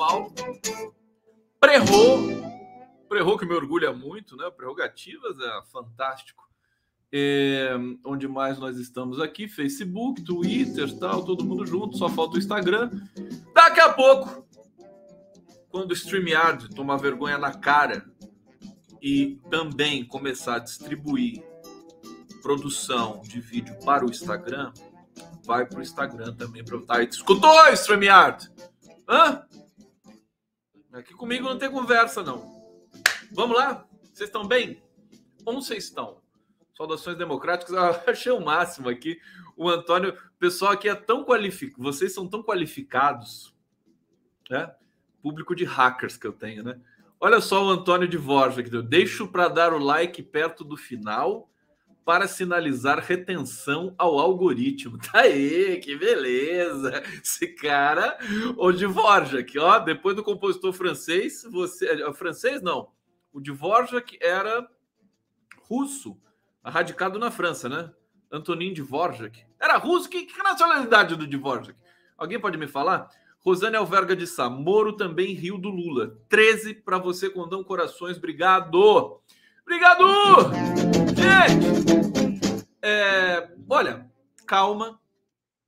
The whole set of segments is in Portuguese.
Paulo, Prerrou, Prerrou que me orgulha muito, né? Prerrogativas é fantástico. É, onde mais nós estamos aqui? Facebook, Twitter, tal, todo mundo junto, só falta o Instagram. Daqui a pouco, quando o StreamYard tomar vergonha na cara e também começar a distribuir produção de vídeo para o Instagram, vai para o Instagram também para tá, escutou StreamYard? Hã? Aqui comigo não tem conversa não. Vamos lá? Vocês estão bem? Onde vocês estão? Saudações democráticas. Eu achei o máximo aqui. O Antônio, o pessoal aqui é tão qualificado, vocês são tão qualificados, né? Público de hackers que eu tenho, né? Olha só o Antônio de Vorja que deu. Deixo para dar o like perto do final para sinalizar retenção ao algoritmo. Tá aí, que beleza! Esse cara, o de Vorjak, ó, depois do compositor francês, você, é, francês não, o de Vorjak era russo, radicado na França, né? Antonin Dvorak. Era russo? Que, que nacionalidade do Dvorak? Alguém pode me falar? Rosane Alverga de Sá. Moro também Rio do Lula. 13 para você, Condão Corações. Obrigado! Obrigado! Gente! É, olha, calma.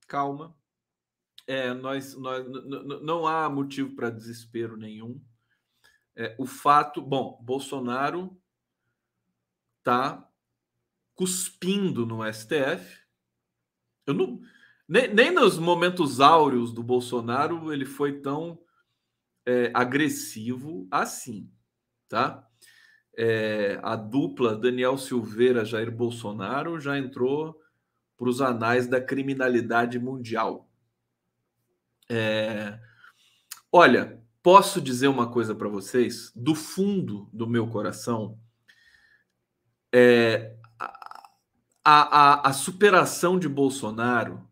Calma. É, nós, nós não há motivo para desespero nenhum. É, o fato, bom, Bolsonaro tá cuspindo no STF. Eu não, nem, nem nos momentos áureos do Bolsonaro ele foi tão é, agressivo assim, tá? É, a dupla Daniel Silveira Jair Bolsonaro já entrou para os anais da criminalidade mundial. É, olha, posso dizer uma coisa para vocês do fundo do meu coração. É, a, a, a superação de Bolsonaro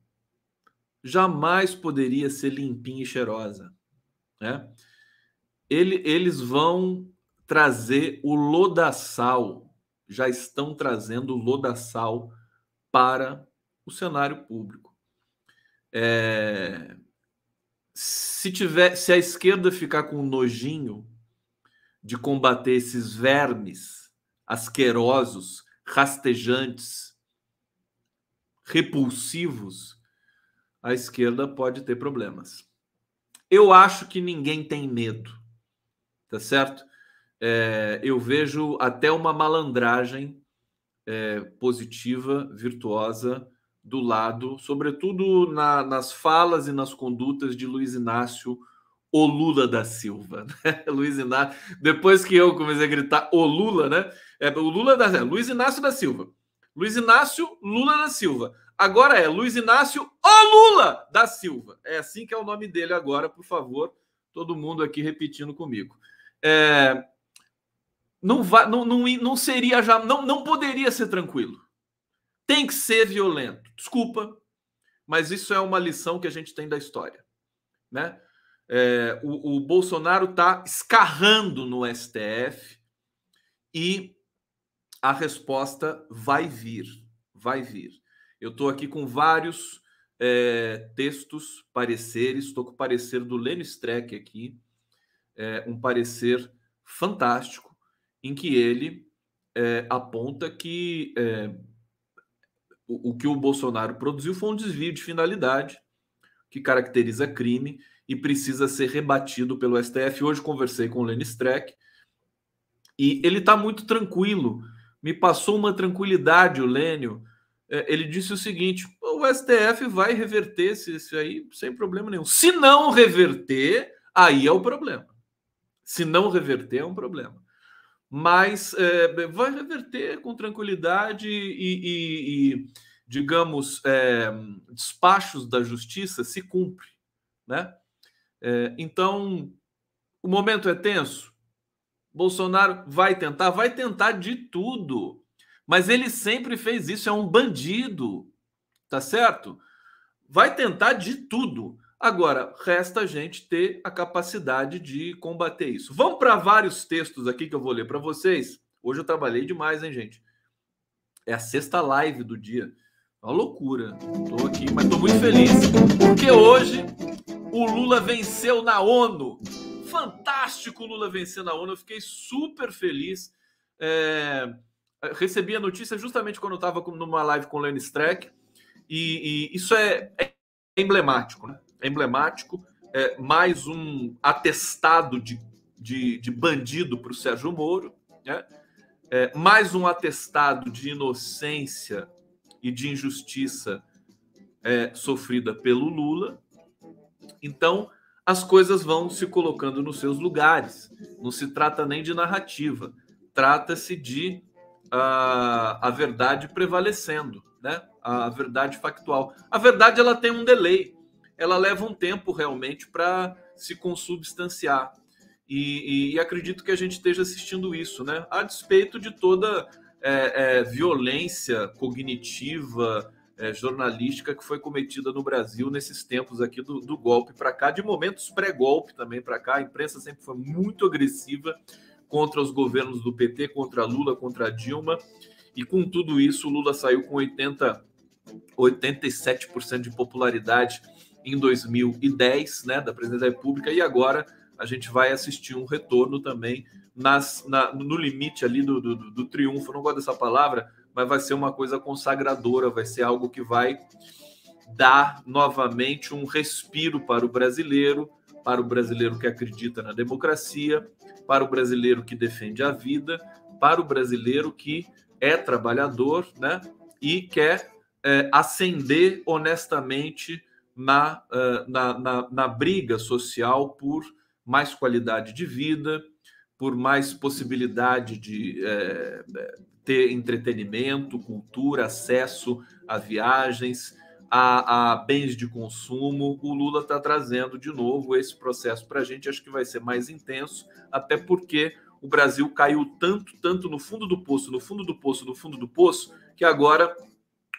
jamais poderia ser limpinha e cheirosa. Né? Ele, eles vão trazer o lodaçal, já estão trazendo o lodaçal para o cenário público. É, se tiver, se a esquerda ficar com nojinho de combater esses vermes asquerosos, rastejantes, repulsivos, a esquerda pode ter problemas. Eu acho que ninguém tem medo, tá certo? É, eu vejo até uma malandragem é, positiva, virtuosa, do lado, sobretudo na, nas falas e nas condutas de Luiz Inácio o Lula da Silva. Né? Luiz Inácio, depois que eu comecei a gritar o Lula, né? É, o Lula da é, Luiz Inácio da Silva. Luiz Inácio Lula da Silva. Agora é Luiz Inácio O Lula da Silva. É assim que é o nome dele agora, por favor. Todo mundo aqui repetindo comigo. É, não, vai, não, não, não seria já, não, não poderia ser tranquilo. Tem que ser violento. Desculpa, mas isso é uma lição que a gente tem da história, né? É, o, o Bolsonaro está escarrando no STF e a resposta vai vir, vai vir. Eu estou aqui com vários é, textos, pareceres, estou com o parecer do Lênin Streck aqui, é, um parecer fantástico, em que ele é, aponta que é, o, o que o Bolsonaro produziu foi um desvio de finalidade, que caracteriza crime e precisa ser rebatido pelo STF. Hoje conversei com o Lênin Streck e ele está muito tranquilo me passou uma tranquilidade o Lênio. É, ele disse o seguinte: o STF vai reverter isso aí sem problema nenhum. Se não reverter, aí é o problema. Se não reverter, é um problema. Mas é, vai reverter com tranquilidade e, e, e digamos, é, despachos da justiça se cumpre. Né? É, então, o momento é tenso? Bolsonaro vai tentar, vai tentar de tudo. Mas ele sempre fez isso, é um bandido. Tá certo? Vai tentar de tudo. Agora, resta a gente ter a capacidade de combater isso. Vamos para vários textos aqui que eu vou ler para vocês. Hoje eu trabalhei demais, hein, gente? É a sexta live do dia. É uma loucura. Estou aqui, mas estou muito feliz porque hoje o Lula venceu na ONU. Fantástico o Lula vencer na ONU. Eu fiquei super feliz. É... Recebi a notícia justamente quando eu estava numa live com o Lenny Streck. E, e isso é, é emblemático, né? Emblemático. É mais um atestado de, de, de bandido para o Sérgio Moro, né? É, mais um atestado de inocência e de injustiça é, sofrida pelo Lula. Então, as coisas vão se colocando nos seus lugares. Não se trata nem de narrativa, trata-se de uh, a verdade prevalecendo, né? A verdade factual. A verdade ela tem um delay, ela leva um tempo realmente para se consubstanciar. E, e, e, acredito que a gente esteja assistindo isso, né? A despeito de toda é, é, violência cognitiva, é, jornalística que foi cometida no Brasil nesses tempos aqui do, do golpe para cá, de momentos pré-golpe também para cá. A imprensa sempre foi muito agressiva contra os governos do PT, contra Lula, contra Dilma. E com tudo isso, Lula saiu com 80, 87% de popularidade em 2010, né, da presidência da República, e agora a gente vai assistir um retorno também nas, na, no limite ali do, do, do triunfo. não gosto dessa palavra, mas vai ser uma coisa consagradora, vai ser algo que vai dar novamente um respiro para o brasileiro, para o brasileiro que acredita na democracia, para o brasileiro que defende a vida, para o brasileiro que é trabalhador, né? E quer é, ascender honestamente na, uh, na, na, na briga social por mais qualidade de vida, por mais possibilidade de é, ter entretenimento, cultura, acesso a viagens, a, a bens de consumo. O Lula está trazendo de novo esse processo para a gente. Acho que vai ser mais intenso, até porque o Brasil caiu tanto, tanto no fundo do poço, no fundo do poço, no fundo do poço, que agora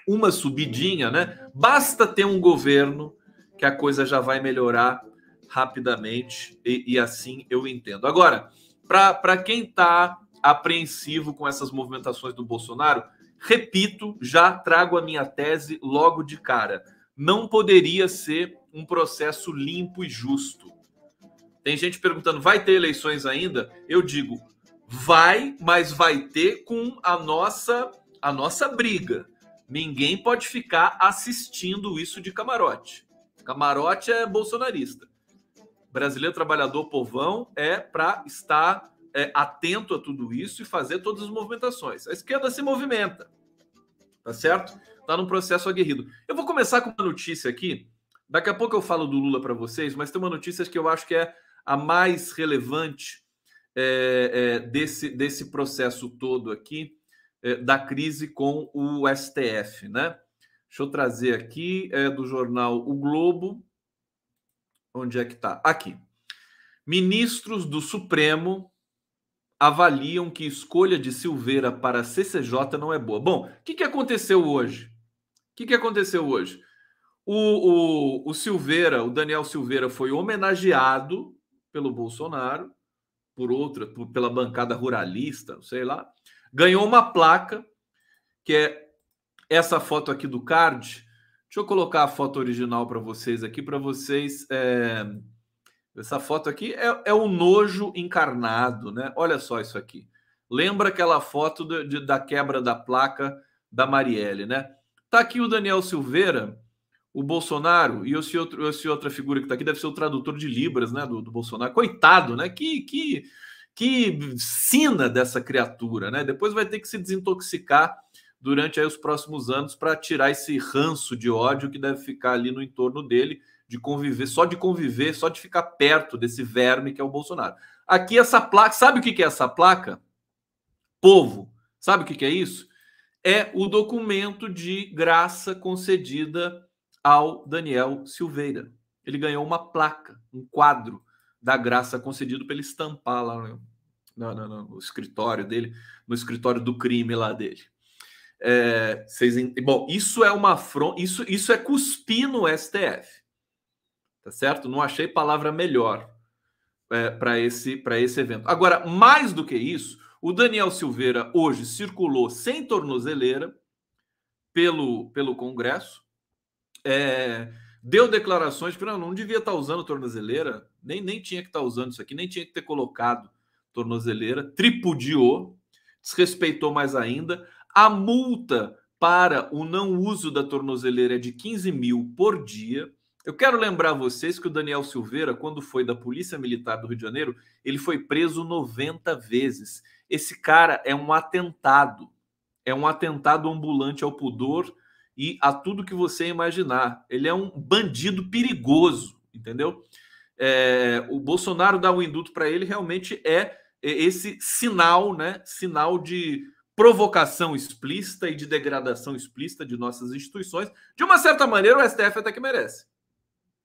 uma subidinha, né? Basta ter um governo que a coisa já vai melhorar rapidamente e, e assim eu entendo. Agora, para quem está apreensivo com essas movimentações do Bolsonaro, repito, já trago a minha tese logo de cara. Não poderia ser um processo limpo e justo. Tem gente perguntando: vai ter eleições ainda? Eu digo: vai, mas vai ter com a nossa a nossa briga. Ninguém pode ficar assistindo isso de camarote. Camarote é bolsonarista. Brasileiro trabalhador povão é para estar é, atento a tudo isso e fazer todas as movimentações. A esquerda se movimenta, tá certo? Está num processo aguerrido. Eu vou começar com uma notícia aqui. Daqui a pouco eu falo do Lula para vocês, mas tem uma notícia que eu acho que é a mais relevante é, é, desse, desse processo todo aqui, da crise com o STF, né? Deixa eu trazer aqui, é do jornal O Globo. Onde é que está? Aqui. Ministros do Supremo avaliam que escolha de Silveira para CCJ não é boa. Bom, o que, que aconteceu hoje? O que, que aconteceu hoje? O, o, o Silveira, o Daniel Silveira, foi homenageado pelo Bolsonaro, por outra, por, pela bancada ruralista, sei lá, ganhou uma placa, que é essa foto aqui do card. Deixa eu colocar a foto original para vocês aqui, para vocês é, essa foto aqui é, é o nojo encarnado, né? Olha só isso aqui. Lembra aquela foto de, de, da quebra da placa da Marielle, né? Tá aqui o Daniel Silveira, o Bolsonaro e esse, outro, esse outra figura que tá aqui deve ser o tradutor de Libras, né? Do, do Bolsonaro. Coitado, né? Que, que, que sina dessa criatura, né? Depois vai ter que se desintoxicar durante aí os próximos anos para tirar esse ranço de ódio que deve ficar ali no entorno dele de conviver, só de conviver, só de ficar perto desse verme que é o Bolsonaro. Aqui essa placa, sabe o que é essa placa? Povo, sabe o que é isso? É o documento de graça concedida ao Daniel Silveira. Ele ganhou uma placa, um quadro da graça concedido para ele estampar lá no, no, no, no escritório dele, no escritório do crime lá dele. É, vocês, bom, isso é uma afronta, isso, isso é cuspir no STF. tá certo? Não achei palavra melhor é, para esse, esse evento. Agora, mais do que isso, o Daniel Silveira hoje circulou sem tornozeleira pelo, pelo Congresso, é, deu declarações que não, não devia estar usando tornozeleira, nem, nem tinha que estar usando isso aqui, nem tinha que ter colocado tornozeleira, tripudiou, desrespeitou mais ainda. A multa para o não uso da tornozeleira é de 15 mil por dia. Eu quero lembrar vocês que o Daniel Silveira, quando foi da Polícia Militar do Rio de Janeiro, ele foi preso 90 vezes. Esse cara é um atentado. É um atentado ambulante ao pudor e a tudo que você imaginar. Ele é um bandido perigoso, entendeu? É, o Bolsonaro dá um induto para ele, realmente é esse sinal, né? Sinal de provocação explícita e de degradação explícita de nossas instituições. De uma certa maneira, o STF até que merece.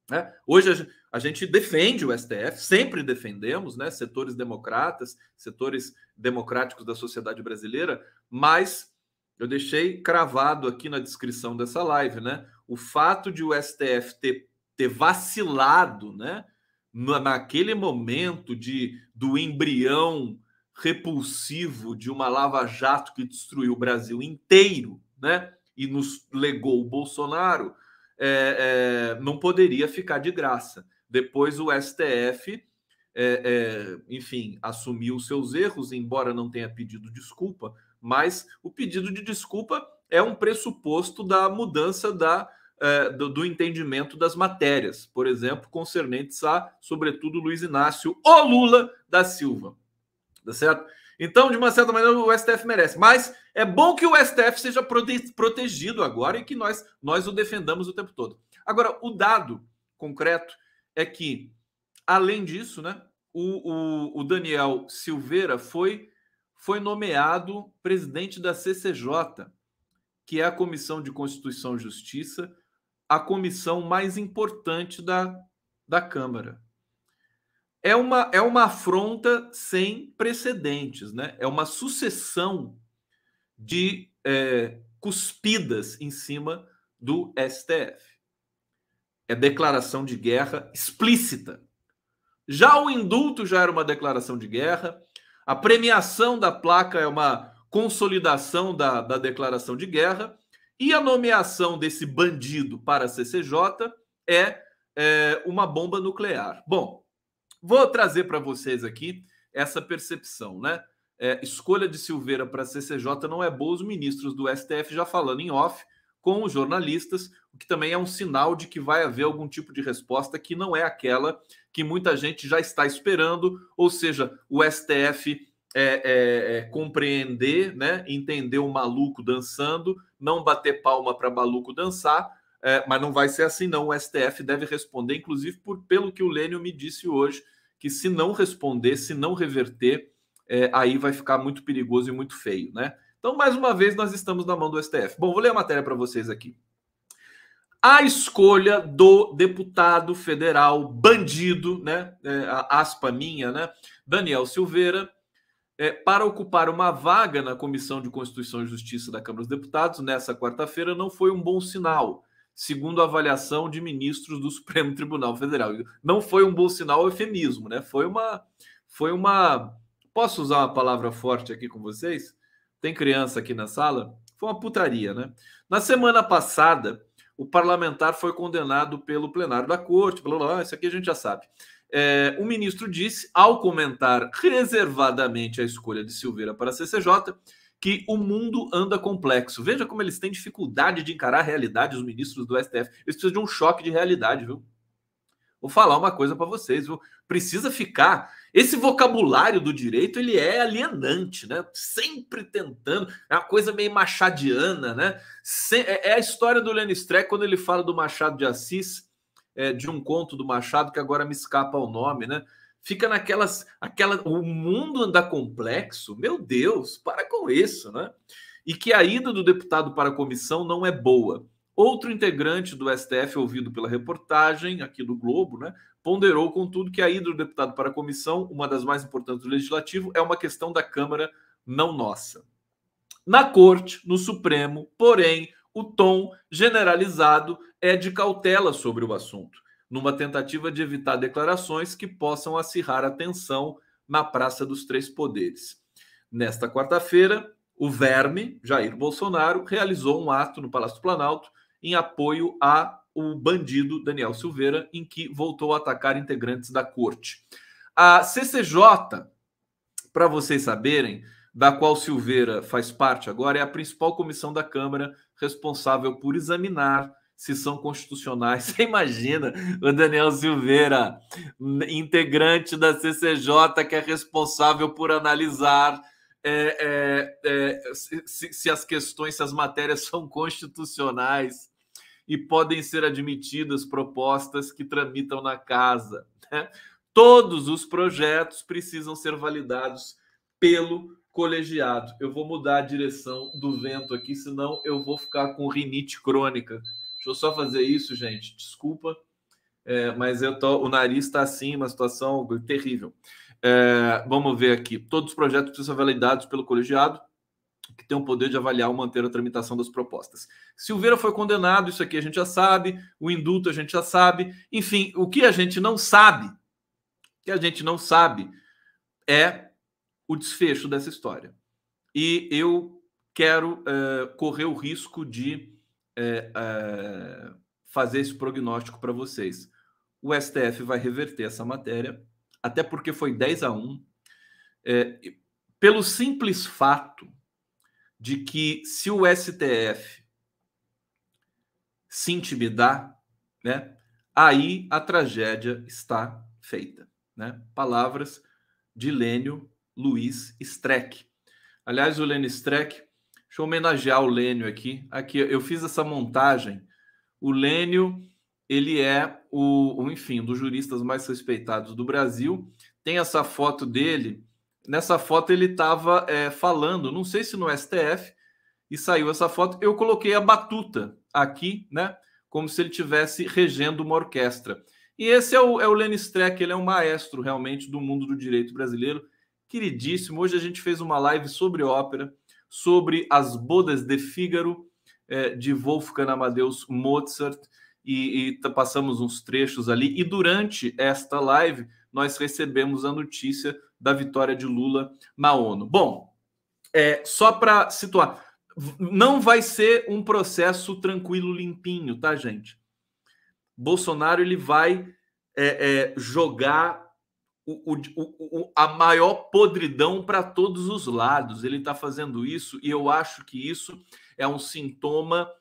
Né? Hoje a gente defende o STF, sempre defendemos, né? Setores democratas, setores democráticos da sociedade brasileira, mas eu deixei cravado aqui na descrição dessa live, né? O fato de o STF ter, ter vacilado, né? naquele momento de do embrião repulsivo de uma lava-jato que destruiu o Brasil inteiro, né? E nos legou o Bolsonaro, é, é, não poderia ficar de graça. Depois o STF, é, é, enfim, assumiu seus erros, embora não tenha pedido desculpa, mas o pedido de desculpa é um pressuposto da mudança da é, do, do, entendimento das matérias, por exemplo, concernentes a, sobretudo, Luiz Inácio ou Lula da Silva. Tá certo? Então, de uma certa maneira, o STF merece. Mas é bom que o STF seja prote protegido agora e que nós, nós o defendamos o tempo todo. Agora, o dado concreto é que, além disso, né, o, o, o Daniel Silveira foi, foi nomeado presidente da CCJ, que é a Comissão de Constituição e Justiça, a comissão mais importante da, da Câmara. É uma, é uma afronta sem precedentes, né? É uma sucessão de é, cuspidas em cima do STF. É declaração de guerra explícita. Já o indulto já era uma declaração de guerra, a premiação da placa é uma consolidação da, da declaração de guerra, e a nomeação desse bandido para a CCJ é, é uma bomba nuclear. Bom, vou trazer para vocês aqui essa percepção, né? É, escolha de Silveira para a CCJ não é boa, os ministros do STF já falando em off com os jornalistas, o que também é um sinal de que vai haver algum tipo de resposta que não é aquela que muita gente já está esperando, ou seja, o STF é, é, é, compreender, né, entender o maluco dançando, não bater palma para maluco dançar, é, mas não vai ser assim não. O STF deve responder, inclusive por pelo que o Lênio me disse hoje, que se não responder, se não reverter, é, aí vai ficar muito perigoso e muito feio, né? Então, mais uma vez, nós estamos na mão do STF. Bom, vou ler a matéria para vocês aqui. A escolha do deputado federal bandido, né? É, aspa minha, né? Daniel Silveira, é, para ocupar uma vaga na Comissão de Constituição e Justiça da Câmara dos Deputados nessa quarta-feira não foi um bom sinal, segundo a avaliação de ministros do Supremo Tribunal Federal. Não foi um bom sinal eufemismo, né? Foi uma foi uma Posso usar uma palavra forte aqui com vocês? Tem criança aqui na sala? Foi uma putaria, né? Na semana passada, o parlamentar foi condenado pelo plenário da corte, blá, blá, blá, isso aqui a gente já sabe. É, o ministro disse, ao comentar reservadamente a escolha de Silveira para a CCJ, que o mundo anda complexo. Veja como eles têm dificuldade de encarar a realidade, os ministros do STF. Eles precisam de um choque de realidade, viu? Vou falar uma coisa para vocês, viu? Precisa ficar. Esse vocabulário do direito ele é alienante, né? Sempre tentando, é uma coisa meio machadiana, né? É, é a história do Lenny Streck quando ele fala do Machado de Assis é, de um conto do Machado que agora me escapa o nome, né? Fica naquelas, aquela, o mundo anda complexo. Meu Deus, para com isso, né? E que a ida do deputado para a comissão não é boa. Outro integrante do STF, ouvido pela reportagem aqui do Globo, né, ponderou, contudo, que a ida do deputado para a comissão, uma das mais importantes do legislativo, é uma questão da Câmara, não nossa. Na Corte, no Supremo, porém, o tom generalizado é de cautela sobre o assunto. numa tentativa de evitar declarações que possam acirrar a tensão na Praça dos Três Poderes. Nesta quarta-feira, o verme, Jair Bolsonaro, realizou um ato no Palácio do Planalto em apoio a o bandido Daniel Silveira, em que voltou a atacar integrantes da corte. A CCJ, para vocês saberem, da qual Silveira faz parte agora, é a principal comissão da Câmara responsável por examinar se são constitucionais. Você imagina o Daniel Silveira, integrante da CCJ, que é responsável por analisar é, é, é, se, se, as questões, se as matérias são constitucionais e podem ser admitidas propostas que tramitam na casa. Né? Todos os projetos precisam ser validados pelo colegiado. Eu vou mudar a direção do vento aqui, senão eu vou ficar com rinite crônica. Deixa eu só fazer isso, gente. Desculpa, é, mas eu tô, o nariz está assim, uma situação terrível. É, vamos ver aqui. Todos os projetos precisam ser validados pelo colegiado, que tem o poder de avaliar ou manter a tramitação das propostas. Silveira foi condenado, isso aqui a gente já sabe, o indulto a gente já sabe. Enfim, o que a gente não sabe, que a gente não sabe, é o desfecho dessa história. E eu quero é, correr o risco de é, é, fazer esse prognóstico para vocês. O STF vai reverter essa matéria até porque foi 10 a 1, é, pelo simples fato de que se o STF se intimidar, né, aí a tragédia está feita. Né? Palavras de Lênio Luiz Streck. Aliás, o Lênio Streck, deixa eu homenagear o Lênio aqui. Aqui eu fiz essa montagem. O Lênio ele é o, enfim, um dos juristas mais respeitados do Brasil. Tem essa foto dele. Nessa foto ele estava é, falando, não sei se no STF, e saiu essa foto. Eu coloquei a batuta aqui, né? Como se ele estivesse regendo uma orquestra. E esse é o, é o Lenny Streck, ele é um maestro realmente do mundo do direito brasileiro, queridíssimo. Hoje a gente fez uma live sobre ópera, sobre as bodas de Fígaro, é, de Wolfgang Amadeus Mozart e, e passamos uns trechos ali. E durante esta live, nós recebemos a notícia da vitória de Lula na ONU. Bom, é, só para situar, não vai ser um processo tranquilo, limpinho, tá, gente? Bolsonaro ele vai é, é, jogar o, o, o, a maior podridão para todos os lados. Ele está fazendo isso e eu acho que isso é um sintoma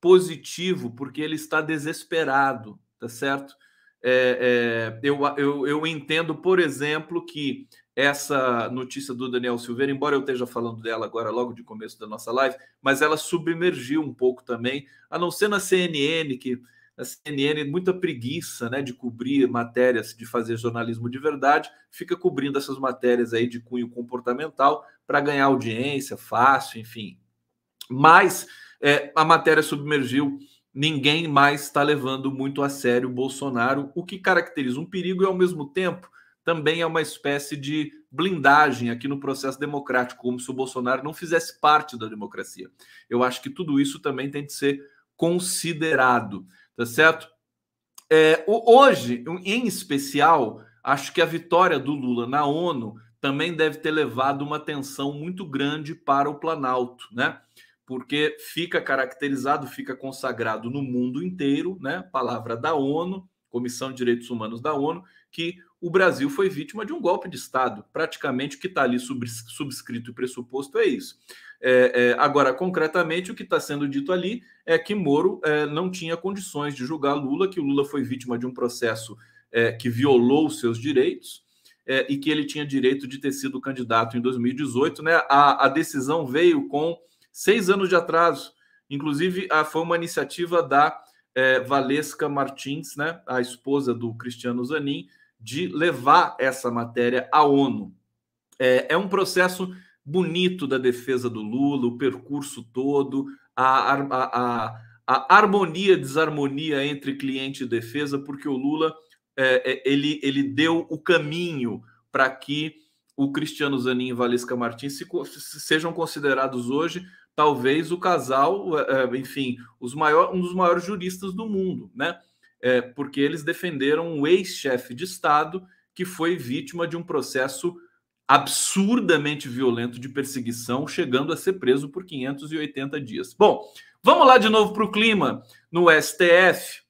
positivo, porque ele está desesperado, tá certo? É, é, eu, eu, eu entendo, por exemplo, que essa notícia do Daniel Silveira, embora eu esteja falando dela agora logo de começo da nossa live, mas ela submergiu um pouco também, a não ser na CNN, que a CNN muita preguiça né, de cobrir matérias, de fazer jornalismo de verdade, fica cobrindo essas matérias aí de cunho comportamental para ganhar audiência fácil, enfim. Mas é, a matéria submergiu, ninguém mais está levando muito a sério o Bolsonaro, o que caracteriza um perigo e, ao mesmo tempo, também é uma espécie de blindagem aqui no processo democrático, como se o Bolsonaro não fizesse parte da democracia. Eu acho que tudo isso também tem de ser considerado, tá certo? É, hoje, em especial, acho que a vitória do Lula na ONU também deve ter levado uma atenção muito grande para o Planalto, né? porque fica caracterizado, fica consagrado no mundo inteiro, né? Palavra da ONU, Comissão de Direitos Humanos da ONU, que o Brasil foi vítima de um golpe de Estado. Praticamente o que está ali subscrito e pressuposto é isso. É, é, agora, concretamente, o que está sendo dito ali é que Moro é, não tinha condições de julgar Lula, que Lula foi vítima de um processo é, que violou os seus direitos. É, e que ele tinha direito de ter sido candidato em 2018, né? A, a decisão veio com seis anos de atraso. Inclusive, a, foi uma iniciativa da é, Valesca Martins, né, a esposa do Cristiano Zanin, de levar essa matéria à ONU. É, é um processo bonito da defesa do Lula, o percurso todo, a, a, a, a harmonia, desarmonia entre cliente e defesa, porque o Lula é, é ele, ele deu o caminho para que o Cristiano Zanin e Valesca Martins se, sejam considerados hoje talvez o casal, é, é, enfim, os maior, um dos maiores juristas do mundo, né? É, porque eles defenderam um ex-chefe de Estado que foi vítima de um processo absurdamente violento de perseguição, chegando a ser preso por 580 dias. Bom, vamos lá de novo para o clima no STF.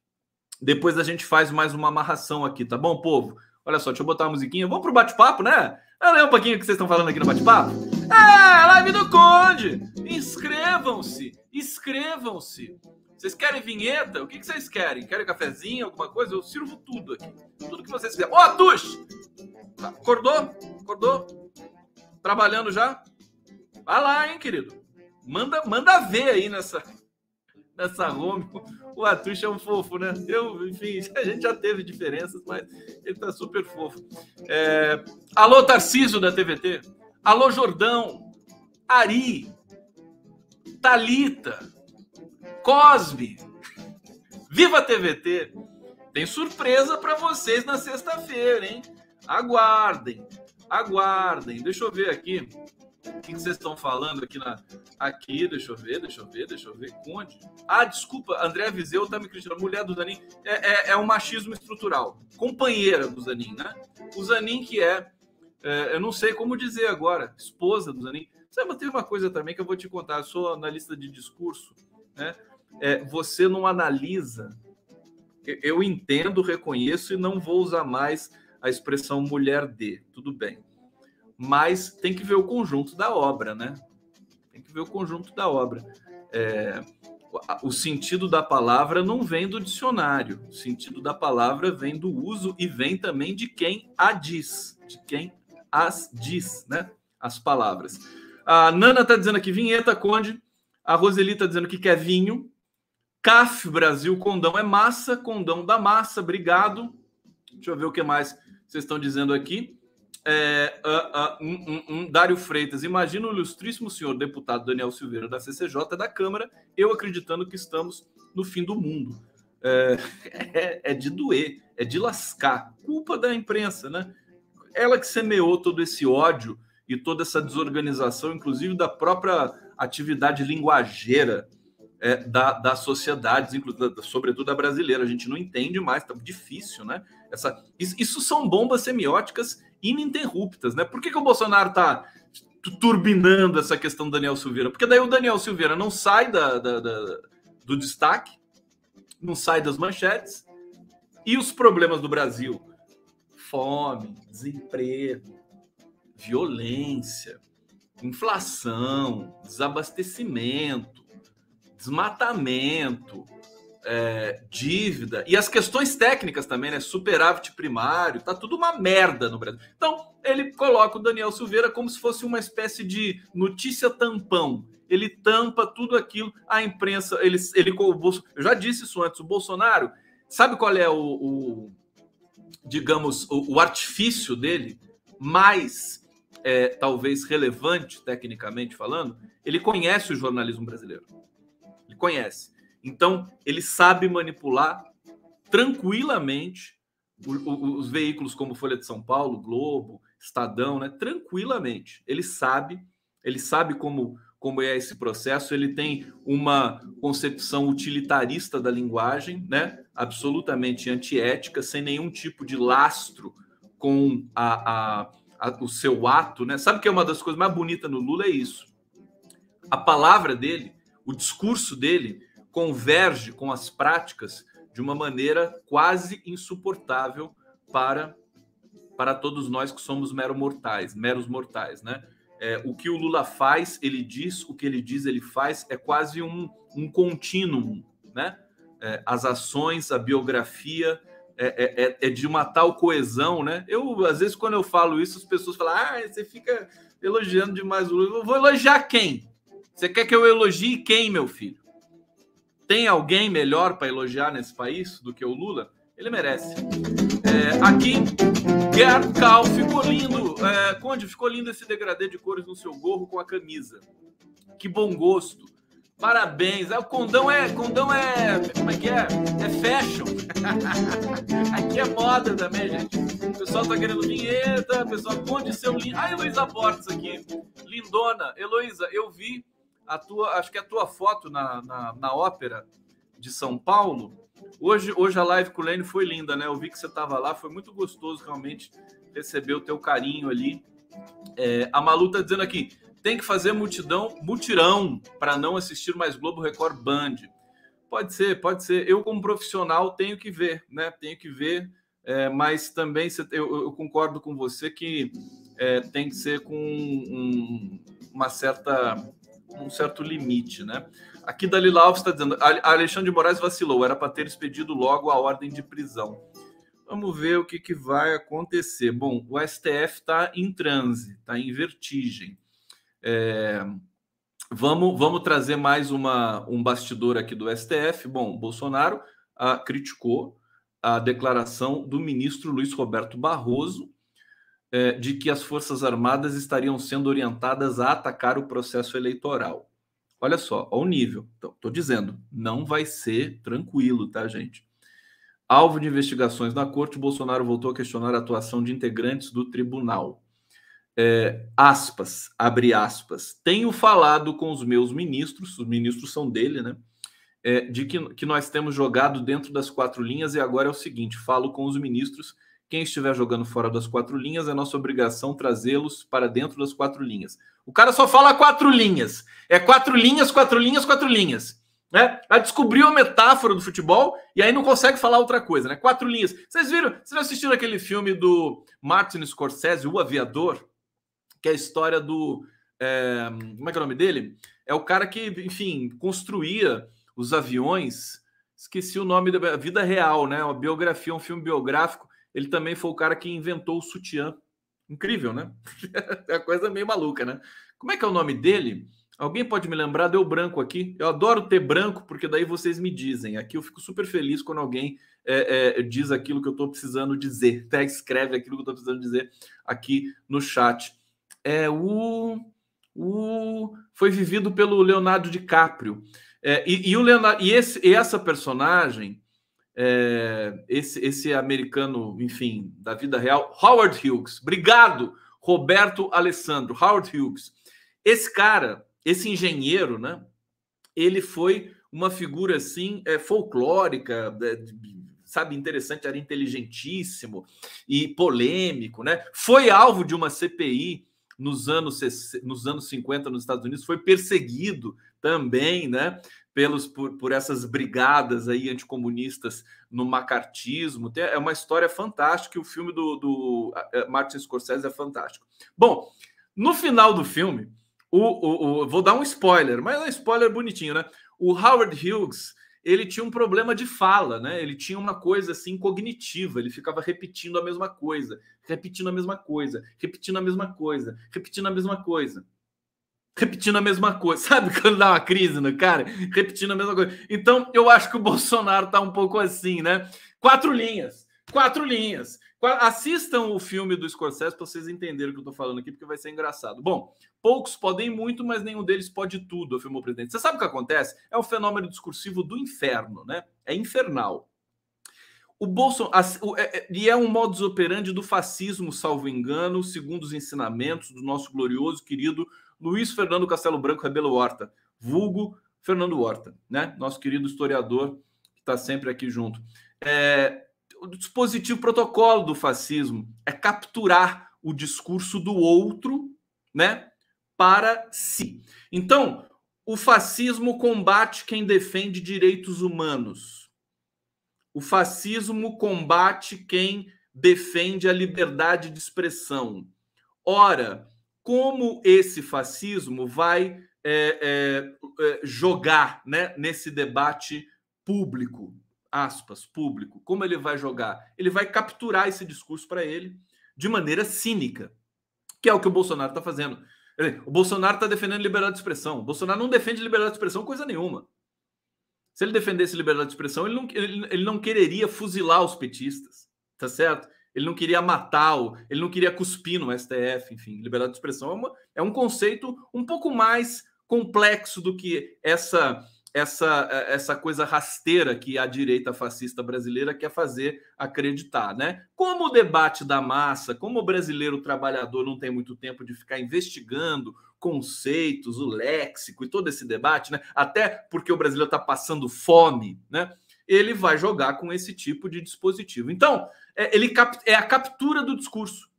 Depois a gente faz mais uma amarração aqui, tá bom, povo? Olha só, deixa eu botar uma musiquinha. Vamos pro bate-papo, né? Olha um pouquinho o que vocês estão falando aqui no bate-papo. É, live do Conde! Inscrevam-se! Inscrevam-se! Vocês querem vinheta? O que, vocês querem? Querem cafezinho, alguma coisa? Eu sirvo tudo aqui. Tudo que vocês quiserem. Ó, oh, acordou? Acordou? Trabalhando já? Vai lá, hein, querido. Manda, manda ver aí nessa, nessa home. O Atush é um fofo, né? Eu, enfim, a gente já teve diferenças, mas ele tá super fofo. É... Alô, Tarciso da TVT. Alô, Jordão. Ari. Talita. Cosme. Viva TVT. Tem surpresa para vocês na sexta-feira, hein? Aguardem. Aguardem. Deixa eu ver aqui. O que vocês estão falando aqui na. Aqui, deixa eu ver, deixa eu ver, deixa eu ver. Conde. Ah, desculpa, André Viseu tá me criticando. Mulher do Zanin é, é, é um machismo estrutural. Companheira do Zanin, né? O Zanin, que é, é, Eu não sei como dizer agora, esposa do Zanin. Sabe, tem uma coisa também que eu vou te contar. Eu sou analista de discurso, né? É, você não analisa. Eu entendo, reconheço e não vou usar mais a expressão mulher de. Tudo bem mas tem que ver o conjunto da obra, né? Tem que ver o conjunto da obra. É, o sentido da palavra não vem do dicionário, o sentido da palavra vem do uso e vem também de quem a diz, de quem as diz, né? As palavras. A Nana está dizendo aqui, vinheta, Conde. A Roseli está dizendo que quer vinho. CAF Brasil, condão é massa, condão da massa, obrigado. Deixa eu ver o que mais vocês estão dizendo aqui. É, uh, uh, um, um, um, Dário Freitas, imagina o ilustríssimo senhor deputado Daniel Silveira da CCJ da Câmara, eu acreditando que estamos no fim do mundo. É, é, é, de doer, é de lascar. Culpa da imprensa, né? Ela que semeou todo esse ódio e toda essa desorganização, inclusive da própria atividade linguageira é, da, das sociedades, sobretudo da brasileira. A gente não entende mais, tá difícil, né? Essa, isso, isso são bombas semióticas ininterruptas, né? Por que, que o Bolsonaro está turbinando essa questão do Daniel Silveira? Porque daí o Daniel Silveira não sai da, da, da, do destaque, não sai das manchetes, e os problemas do Brasil, fome, desemprego, violência, inflação, desabastecimento, desmatamento, é, dívida e as questões técnicas também, né? Superávit primário, tá tudo uma merda no Brasil. Então, ele coloca o Daniel Silveira como se fosse uma espécie de notícia tampão. Ele tampa tudo aquilo, a imprensa, ele, ele eu já disse isso antes, o Bolsonaro, sabe qual é o, o digamos, o, o, artifício dele mais é, talvez relevante, tecnicamente falando? Ele conhece o jornalismo brasileiro. Ele conhece. Então, ele sabe manipular tranquilamente os veículos como Folha de São Paulo, Globo, Estadão, né? Tranquilamente. Ele sabe, ele sabe como como é esse processo, ele tem uma concepção utilitarista da linguagem, né? Absolutamente antiética, sem nenhum tipo de lastro com a, a, a, o seu ato, né? Sabe que é uma das coisas mais bonitas no Lula é isso. A palavra dele, o discurso dele converge com as práticas de uma maneira quase insuportável para para todos nós que somos mero mortais, meros mortais, né? É, o que o Lula faz, ele diz, o que ele diz, ele faz, é quase um, um contínuo, né? É, as ações, a biografia é, é, é, é, de uma tal coesão, né? Eu, às vezes, quando eu falo isso, as pessoas falam, ah, você fica elogiando demais o Lula. Eu vou elogiar quem? Você quer que eu elogie quem, meu filho? Tem alguém melhor para elogiar nesse país do que o Lula? Ele merece. É, aqui, Gerd Cal, ficou lindo. É, Conde, ficou lindo esse degradê de cores no seu gorro com a camisa. Que bom gosto. Parabéns. É, o condão é. Condão é. Como é que é? É fashion. Aqui é moda também, gente. O pessoal tá querendo vinheta. O pessoal, Conde, seu lindo. Ah, Heloísa Portes aqui. Lindona. Heloísa, eu vi a tua, acho que a tua foto na, na, na ópera de São Paulo. Hoje, hoje a live com o Lênin foi linda, né? Eu vi que você estava lá, foi muito gostoso realmente receber o teu carinho ali. É, a Malu tá dizendo aqui: tem que fazer multidão, mutirão para não assistir mais Globo Record Band. Pode ser, pode ser. Eu, como profissional, tenho que ver, né? Tenho que ver, é, mas também eu, eu, concordo com você que é, tem que ser com um, uma certa, um certo limite, né? Aqui Dalila Alves está dizendo: Alexandre de Moraes vacilou, era para ter expedido logo a ordem de prisão. Vamos ver o que, que vai acontecer. Bom, o STF está em transe, está em vertigem. É, vamos, vamos trazer mais uma, um bastidor aqui do STF. Bom, Bolsonaro ah, criticou a declaração do ministro Luiz Roberto Barroso é, de que as Forças Armadas estariam sendo orientadas a atacar o processo eleitoral. Olha só, ao nível. Estou então, dizendo, não vai ser tranquilo, tá, gente? Alvo de investigações na corte, Bolsonaro voltou a questionar a atuação de integrantes do tribunal. É, aspas, abre aspas. Tenho falado com os meus ministros, os ministros são dele, né? É, de que, que nós temos jogado dentro das quatro linhas, e agora é o seguinte: falo com os ministros quem estiver jogando fora das quatro linhas, é nossa obrigação trazê-los para dentro das quatro linhas. O cara só fala quatro linhas. É quatro linhas, quatro linhas, quatro linhas. Né? Ela descobriu a metáfora do futebol e aí não consegue falar outra coisa, né? Quatro linhas. Vocês viram? Vocês assistiram aquele filme do Martin Scorsese, O Aviador? Que é a história do. É, como é que é o nome dele? É o cara que, enfim, construía os aviões. Esqueci o nome da vida real, né? Uma biografia, um filme biográfico ele também foi o cara que inventou o sutiã. Incrível, né? é uma coisa meio maluca, né? Como é que é o nome dele? Alguém pode me lembrar? Deu branco aqui. Eu adoro ter branco, porque daí vocês me dizem. Aqui eu fico super feliz quando alguém é, é, diz aquilo que eu estou precisando dizer. Até escreve aquilo que eu estou precisando dizer aqui no chat. É o. o foi vivido pelo Leonardo DiCaprio. É, e, e, o Leonardo, e, esse, e essa personagem é, esse, esse americano, enfim, da vida real, Howard Hughes. Obrigado, Roberto Alessandro, Howard Hughes. Esse cara, esse engenheiro, né? Ele foi uma figura assim é, folclórica, sabe, interessante, era inteligentíssimo e polêmico, né? Foi alvo de uma CPI nos anos, nos anos 50 nos Estados Unidos, foi perseguido também, né? Pelos por, por essas brigadas aí anticomunistas no macartismo. É uma história fantástica e o filme do, do Martin Scorsese é fantástico. Bom, no final do filme, o, o, o, vou dar um spoiler, mas é um spoiler bonitinho, né? O Howard Hughes ele tinha um problema de fala, né? Ele tinha uma coisa assim cognitiva, ele ficava repetindo a mesma coisa, repetindo a mesma coisa, repetindo a mesma coisa, repetindo a mesma coisa repetindo a mesma coisa. Sabe quando dá uma crise no cara? Repetindo a mesma coisa. Então, eu acho que o Bolsonaro tá um pouco assim, né? Quatro linhas. Quatro linhas. Assistam o filme do Scorsese para vocês entenderem o que eu tô falando aqui, porque vai ser engraçado. Bom, poucos podem muito, mas nenhum deles pode tudo, afirmou o presidente. Você sabe o que acontece? É o fenômeno discursivo do inferno, né? É infernal. O Bolsonaro. É, é, e é um modus operandi do fascismo, salvo engano, segundo os ensinamentos do nosso glorioso, querido Luiz Fernando Castelo Branco Rebelo Horta, vulgo Fernando Horta, né? Nosso querido historiador que está sempre aqui junto. É, o dispositivo protocolo do fascismo é capturar o discurso do outro, né, para si. Então, o fascismo combate quem defende direitos humanos. O fascismo combate quem defende a liberdade de expressão. Ora, como esse fascismo vai é, é, é, jogar né, nesse debate público, aspas, público, como ele vai jogar? Ele vai capturar esse discurso para ele de maneira cínica, que é o que o Bolsonaro está fazendo. O Bolsonaro está defendendo liberdade de expressão. O Bolsonaro não defende liberdade de expressão coisa nenhuma. Se ele defendesse liberdade de expressão, ele não, ele, ele não quereria fuzilar os petistas, tá certo? Ele não queria matar, ele não queria cuspir no STF, enfim, liberdade de expressão é, uma, é um conceito um pouco mais complexo do que essa essa essa coisa rasteira que a direita fascista brasileira quer fazer acreditar, né? Como o debate da massa, como o brasileiro trabalhador não tem muito tempo de ficar investigando conceitos, o léxico e todo esse debate, né? Até porque o brasileiro está passando fome, né? Ele vai jogar com esse tipo de dispositivo. Então, é, ele cap é a captura do discurso.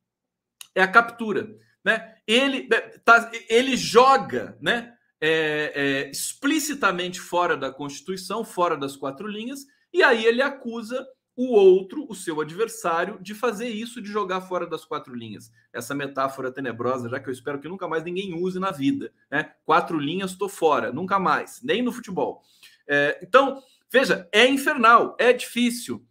É a captura. Né? Ele, é, tá, ele joga né, é, é, explicitamente fora da Constituição, fora das quatro linhas, e aí ele acusa o outro, o seu adversário, de fazer isso, de jogar fora das quatro linhas. Essa metáfora tenebrosa, já que eu espero que nunca mais ninguém use na vida. Né? Quatro linhas, estou fora, nunca mais, nem no futebol. É, então, veja, é infernal, é difícil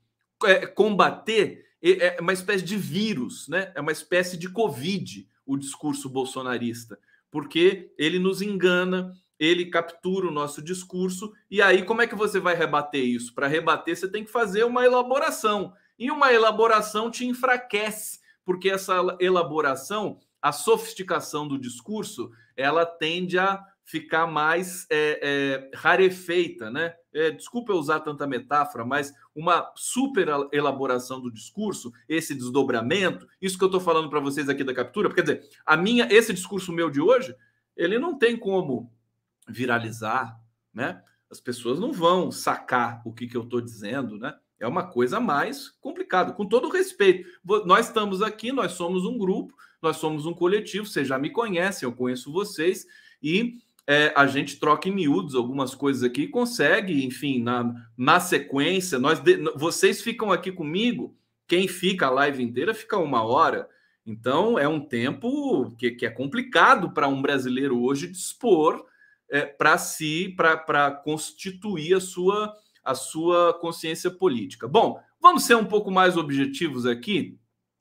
é, combater, é, uma espécie de vírus, né? é uma espécie de Covid o discurso bolsonarista, porque ele nos engana, ele captura o nosso discurso, e aí como é que você vai rebater isso? Para rebater, você tem que fazer uma elaboração, e uma elaboração te enfraquece, porque essa elaboração, a sofisticação do discurso, ela tende a ficar mais é, é, rarefeita, né? É, desculpa eu usar tanta metáfora, mas uma super elaboração do discurso, esse desdobramento, isso que eu estou falando para vocês aqui da captura, porque, quer dizer, a minha, esse discurso meu de hoje, ele não tem como viralizar, né? As pessoas não vão sacar o que, que eu estou dizendo, né? É uma coisa mais complicada, com todo respeito. Nós estamos aqui, nós somos um grupo, nós somos um coletivo, vocês já me conhecem, eu conheço vocês, e é, a gente troca em miúdos algumas coisas aqui e consegue, enfim, na, na sequência, nós de, vocês ficam aqui comigo, quem fica a live inteira fica uma hora. Então é um tempo que, que é complicado para um brasileiro hoje dispor é, para si, para constituir a sua, a sua consciência política. Bom, vamos ser um pouco mais objetivos aqui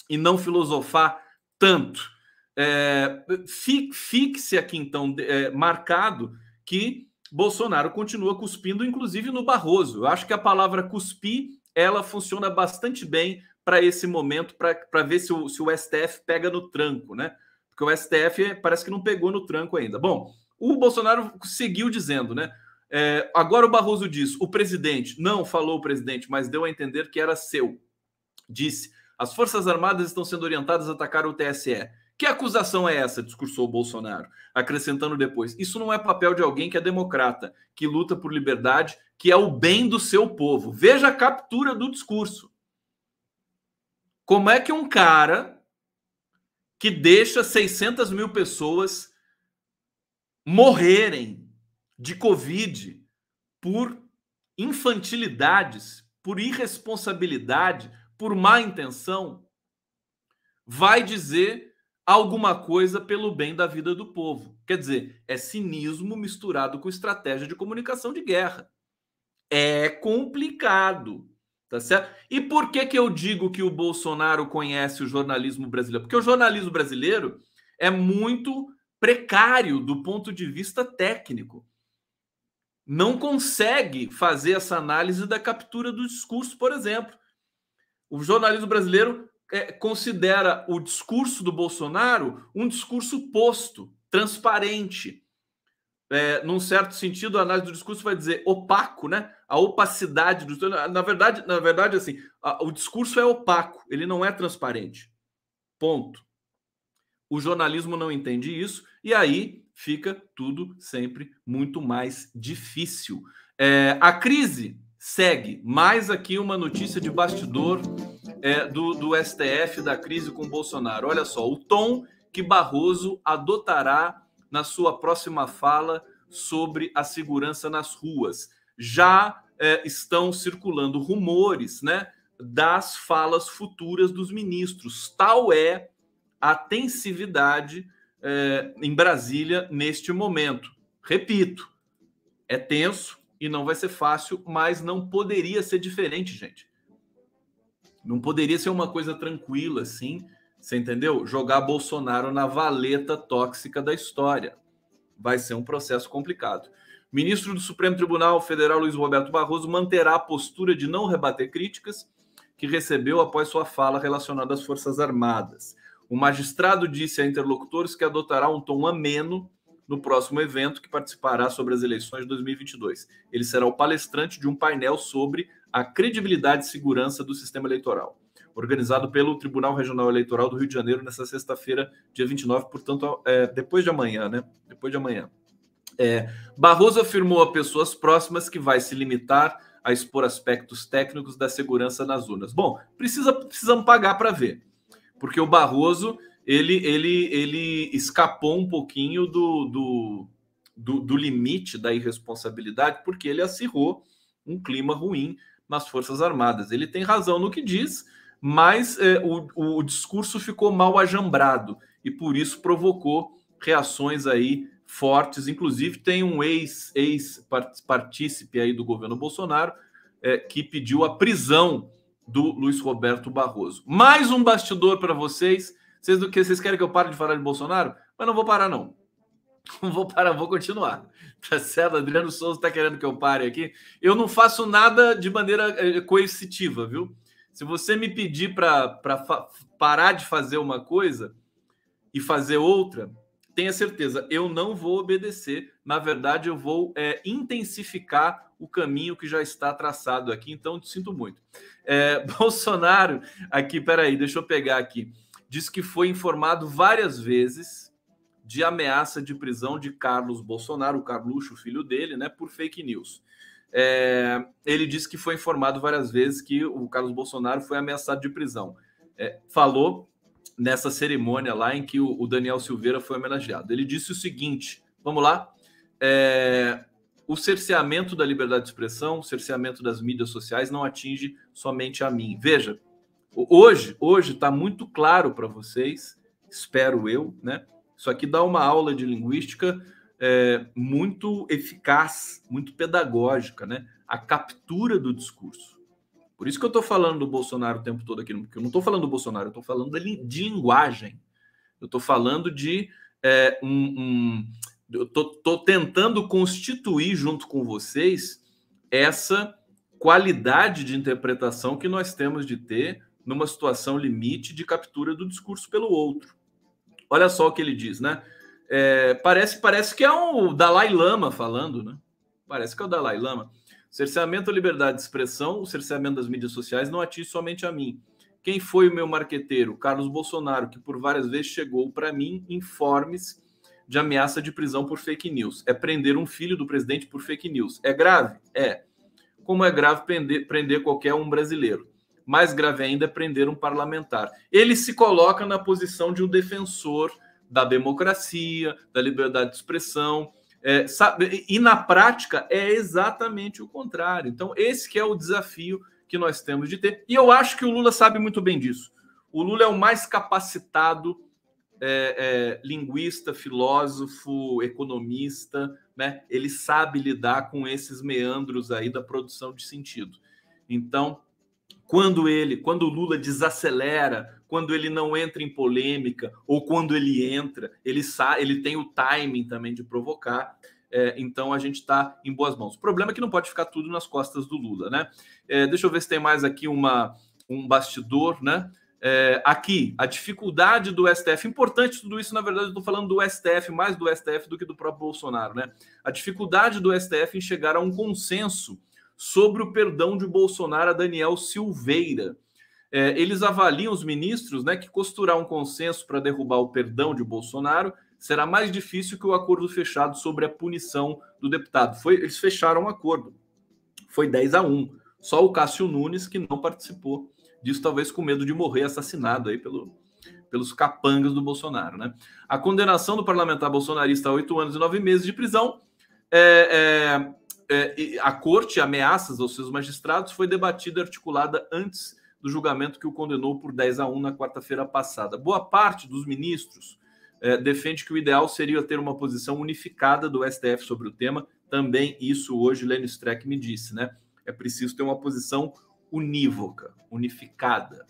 e não filosofar tanto. É, Fique-se aqui, então, é, marcado que Bolsonaro continua cuspindo, inclusive no Barroso. Eu acho que a palavra cuspir ela funciona bastante bem para esse momento, para ver se o, se o STF pega no tranco, né? Porque o STF parece que não pegou no tranco ainda. Bom, o Bolsonaro seguiu dizendo, né? É, agora o Barroso diz: o presidente, não falou o presidente, mas deu a entender que era seu. Disse: as Forças Armadas estão sendo orientadas a atacar o TSE. Que acusação é essa? discursou Bolsonaro, acrescentando depois: Isso não é papel de alguém que é democrata, que luta por liberdade, que é o bem do seu povo. Veja a captura do discurso. Como é que um cara que deixa 600 mil pessoas morrerem de Covid por infantilidades, por irresponsabilidade, por má intenção, vai dizer alguma coisa pelo bem da vida do povo. Quer dizer, é cinismo misturado com estratégia de comunicação de guerra. É complicado, tá certo? E por que que eu digo que o Bolsonaro conhece o jornalismo brasileiro? Porque o jornalismo brasileiro é muito precário do ponto de vista técnico. Não consegue fazer essa análise da captura do discurso, por exemplo. O jornalismo brasileiro é, considera o discurso do Bolsonaro um discurso posto, transparente. É, num certo sentido, a análise do discurso vai dizer opaco, né? A opacidade do na verdade, na verdade, assim, a, o discurso é opaco, ele não é transparente. Ponto. O jornalismo não entende isso e aí fica tudo sempre muito mais difícil. É, a crise segue. Mais aqui uma notícia de bastidor é, do, do STF da crise com Bolsonaro. Olha só, o tom que Barroso adotará na sua próxima fala sobre a segurança nas ruas. Já é, estão circulando rumores né, das falas futuras dos ministros. Tal é a tensividade é, em Brasília neste momento. Repito, é tenso e não vai ser fácil, mas não poderia ser diferente, gente. Não poderia ser uma coisa tranquila assim, você entendeu? Jogar Bolsonaro na valeta tóxica da história. Vai ser um processo complicado. Ministro do Supremo Tribunal Federal Luiz Roberto Barroso manterá a postura de não rebater críticas que recebeu após sua fala relacionada às Forças Armadas. O magistrado disse a interlocutores que adotará um tom ameno no próximo evento que participará sobre as eleições de 2022. Ele será o palestrante de um painel sobre a credibilidade e segurança do sistema eleitoral. organizado pelo Tribunal Regional Eleitoral do Rio de Janeiro nessa sexta-feira, dia 29, portanto, é, depois de amanhã, né? Depois de amanhã. É, Barroso afirmou a pessoas próximas que vai se limitar a expor aspectos técnicos da segurança nas urnas. Bom, precisa, precisamos pagar para ver, porque o Barroso ele, ele, ele escapou um pouquinho do, do, do, do limite da irresponsabilidade, porque ele acirrou um clima ruim nas Forças Armadas. Ele tem razão no que diz, mas é, o, o discurso ficou mal ajambrado e por isso provocou reações aí fortes. Inclusive, tem um ex-partícipe ex aí do governo Bolsonaro é, que pediu a prisão do Luiz Roberto Barroso. Mais um bastidor para vocês. Vocês do que vocês querem que eu pare de falar de Bolsonaro? Mas não vou parar não. Não vou parar, vou continuar. Tá certo? Adriano Souza está querendo que eu pare aqui. Eu não faço nada de maneira é, coercitiva, viu? Se você me pedir para parar de fazer uma coisa e fazer outra, tenha certeza, eu não vou obedecer. Na verdade, eu vou é, intensificar o caminho que já está traçado aqui. Então, sinto muito. É, Bolsonaro, aqui, peraí, deixa eu pegar aqui. Diz que foi informado várias vezes de ameaça de prisão de Carlos Bolsonaro, o Carluxo, filho dele, né, por fake news. É, ele disse que foi informado várias vezes que o Carlos Bolsonaro foi ameaçado de prisão. É, falou nessa cerimônia lá em que o, o, Daniel Silveira foi homenageado. Ele disse o seguinte: vamos lá. É, o cerceamento da liberdade de expressão, o cerceamento das mídias sociais não atinge somente a mim. Veja, hoje, hoje está muito claro para vocês, espero eu, né? Isso aqui dá uma aula de linguística é, muito eficaz, muito pedagógica, né? A captura do discurso. Por isso que eu estou falando do Bolsonaro o tempo todo aqui, porque eu não estou falando do Bolsonaro, eu estou falando de linguagem. Eu estou falando de é, um, um, eu estou tentando constituir junto com vocês essa qualidade de interpretação que nós temos de ter numa situação limite de captura do discurso pelo outro. Olha só o que ele diz, né? É, parece, parece que é o Dalai Lama falando, né? Parece que é o Dalai Lama. Cerceamento da liberdade de expressão, o cerceamento das mídias sociais não atinge somente a mim. Quem foi o meu marqueteiro? Carlos Bolsonaro, que por várias vezes chegou para mim informes de ameaça de prisão por fake news. É prender um filho do presidente por fake news. É grave? É. Como é grave prender, prender qualquer um brasileiro? Mais grave ainda é prender um parlamentar. Ele se coloca na posição de um defensor da democracia, da liberdade de expressão, é, sabe, e na prática é exatamente o contrário. Então, esse que é o desafio que nós temos de ter. E eu acho que o Lula sabe muito bem disso. O Lula é o mais capacitado é, é, linguista, filósofo, economista, né? Ele sabe lidar com esses meandros aí da produção de sentido. Então, quando ele, quando o Lula desacelera, quando ele não entra em polêmica ou quando ele entra, ele sabe, ele tem o timing também de provocar. É, então a gente está em boas mãos. O problema é que não pode ficar tudo nas costas do Lula, né? É, deixa eu ver se tem mais aqui uma, um bastidor, né? É, aqui, a dificuldade do STF, importante tudo isso, na verdade, eu estou falando do STF, mais do STF do que do próprio Bolsonaro, né? A dificuldade do STF em chegar a um consenso sobre o perdão de Bolsonaro a Daniel Silveira. É, eles avaliam os ministros né, que costurar um consenso para derrubar o perdão de Bolsonaro será mais difícil que o acordo fechado sobre a punição do deputado. Foi, eles fecharam um acordo. Foi 10 a 1. Só o Cássio Nunes que não participou disso, talvez com medo de morrer assassinado aí pelo, pelos capangas do Bolsonaro. Né? A condenação do parlamentar bolsonarista a oito anos e nove meses de prisão. É, é, é, a corte, ameaças aos seus magistrados, foi debatida e articulada antes do julgamento que o condenou por 10 a 1 na quarta-feira passada. Boa parte dos ministros é, defende que o ideal seria ter uma posição unificada do STF sobre o tema. Também isso hoje Lênin Streck me disse, né? É preciso ter uma posição unívoca, unificada,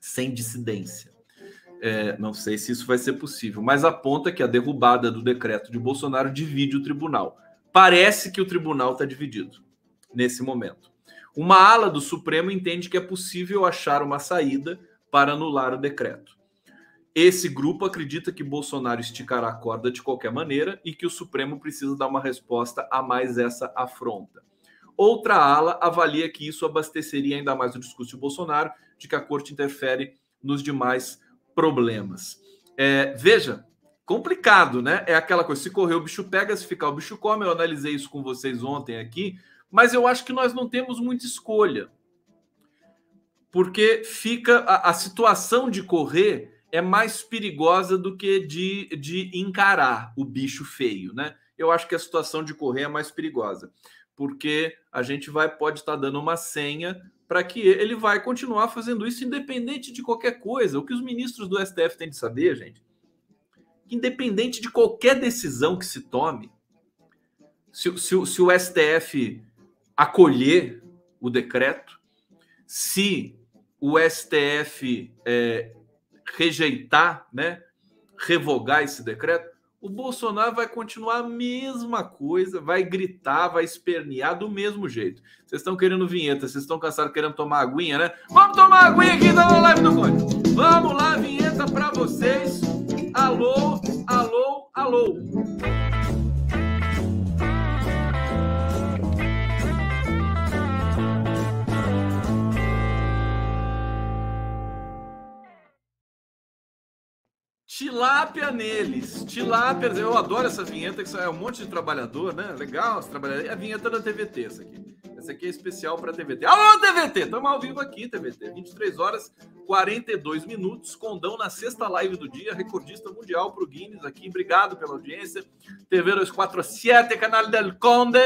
sem dissidência. É, não sei se isso vai ser possível, mas aponta que a derrubada do decreto de Bolsonaro divide o tribunal. Parece que o tribunal está dividido nesse momento. Uma ala do Supremo entende que é possível achar uma saída para anular o decreto. Esse grupo acredita que Bolsonaro esticará a corda de qualquer maneira e que o Supremo precisa dar uma resposta a mais essa afronta. Outra ala avalia que isso abasteceria ainda mais o discurso de Bolsonaro, de que a corte interfere nos demais problemas. É, veja, complicado, né? É aquela coisa: se correr o bicho pega, se ficar o bicho come. Eu analisei isso com vocês ontem aqui, mas eu acho que nós não temos muita escolha, porque fica a, a situação de correr é mais perigosa do que de, de encarar o bicho feio, né? Eu acho que a situação de correr é mais perigosa, porque a gente vai pode estar dando uma senha para que ele vai continuar fazendo isso independente de qualquer coisa. O que os ministros do STF têm de saber, gente, independente de qualquer decisão que se tome, se, se, se o STF acolher o decreto, se o STF é, rejeitar, né, revogar esse decreto, o Bolsonaro vai continuar a mesma coisa, vai gritar, vai espernear do mesmo jeito. Vocês estão querendo vinheta, vocês estão cansados querendo tomar aguinha, né? Vamos tomar aguinha aqui da live do Conde. Vamos lá, vinheta para vocês. Alô, alô, alô. Tilápia neles. Tilápia. Eu adoro essa vinheta, que é um monte de trabalhador, né? Legal, trabalhador. É a vinheta da TVT, essa aqui. Essa aqui é especial para TVT. Alô, TVT! Estamos ao vivo aqui, TVT. 23 horas 42 minutos. Condão na sexta live do dia. Recordista mundial para o Guinness aqui. Obrigado pela audiência. TV 247, canal del Conde.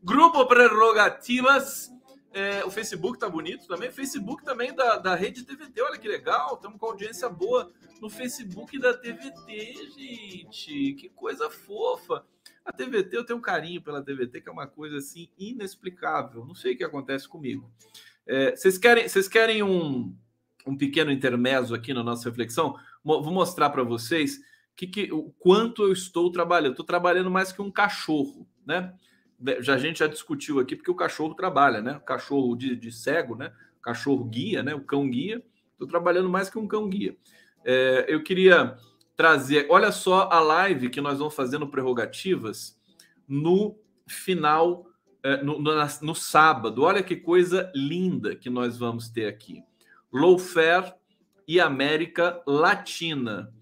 Grupo Prerrogativas. É, o Facebook tá bonito também. Facebook também da, da rede TVT. Olha que legal. Estamos com audiência boa no Facebook da TVT, gente. Que coisa fofa. A TVT, eu tenho um carinho pela TVT, que é uma coisa assim inexplicável. Não sei o que acontece comigo. É, vocês querem, vocês querem um, um pequeno intermezzo aqui na nossa reflexão? Vou mostrar para vocês que, que, o quanto eu estou trabalhando. Estou trabalhando mais que um cachorro, né? Já, a gente já discutiu aqui, porque o cachorro trabalha, né? O cachorro de, de cego, né? O cachorro guia, né? O cão guia. Estou trabalhando mais que um cão guia. É, eu queria trazer, olha só a live que nós vamos fazer no Prerrogativas no final, é, no, no, no sábado. Olha que coisa linda que nós vamos ter aqui. Lawfare e América Latina.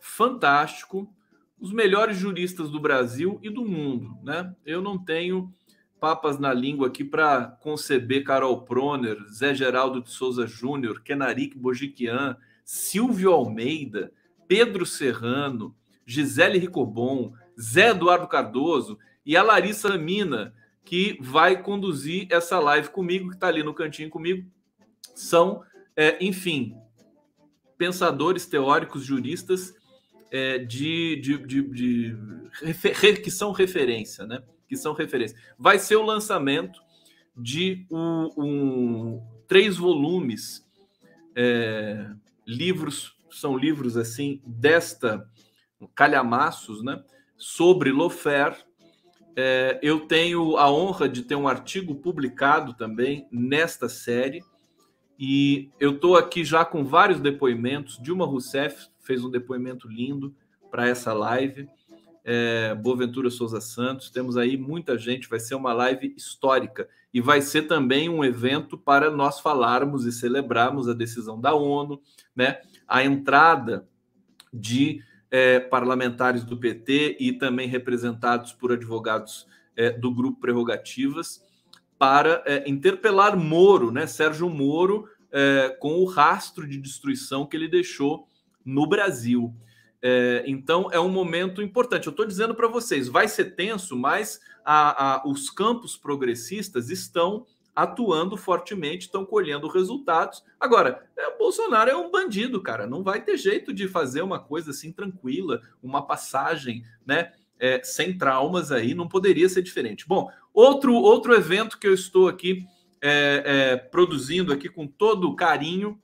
Fantástico. Os melhores juristas do Brasil e do mundo, né? Eu não tenho papas na língua aqui para conceber Carol Proner, Zé Geraldo de Souza Júnior, Kenarik Bojiquian, Silvio Almeida, Pedro Serrano, Gisele Ricobon, Zé Eduardo Cardoso e a Larissa Mina, que vai conduzir essa live comigo, que está ali no cantinho comigo. São, é, enfim, pensadores teóricos, juristas é, de, de, de, de, que são referência, né? Que são referência. Vai ser o lançamento de um, um três volumes é, livros, são livros assim, desta calhamaços, né? Sobre Lofer. É, eu tenho a honra de ter um artigo publicado também nesta série. E eu estou aqui já com vários depoimentos. Dilma Rousseff fez um depoimento lindo para essa live. É, Boaventura Souza Santos, temos aí muita gente. Vai ser uma live histórica e vai ser também um evento para nós falarmos e celebrarmos a decisão da ONU, né? A entrada de é, parlamentares do PT e também representados por advogados é, do grupo Prerrogativas para é, interpelar Moro, né? Sérgio Moro, é, com o rastro de destruição que ele deixou no Brasil. É, então é um momento importante. Eu estou dizendo para vocês, vai ser tenso, mas a, a, os campos progressistas estão atuando fortemente, estão colhendo resultados. Agora, é, Bolsonaro é um bandido, cara. Não vai ter jeito de fazer uma coisa assim tranquila, uma passagem, né? É, sem traumas aí, não poderia ser diferente. Bom, outro, outro evento que eu estou aqui é, é, produzindo aqui com todo carinho,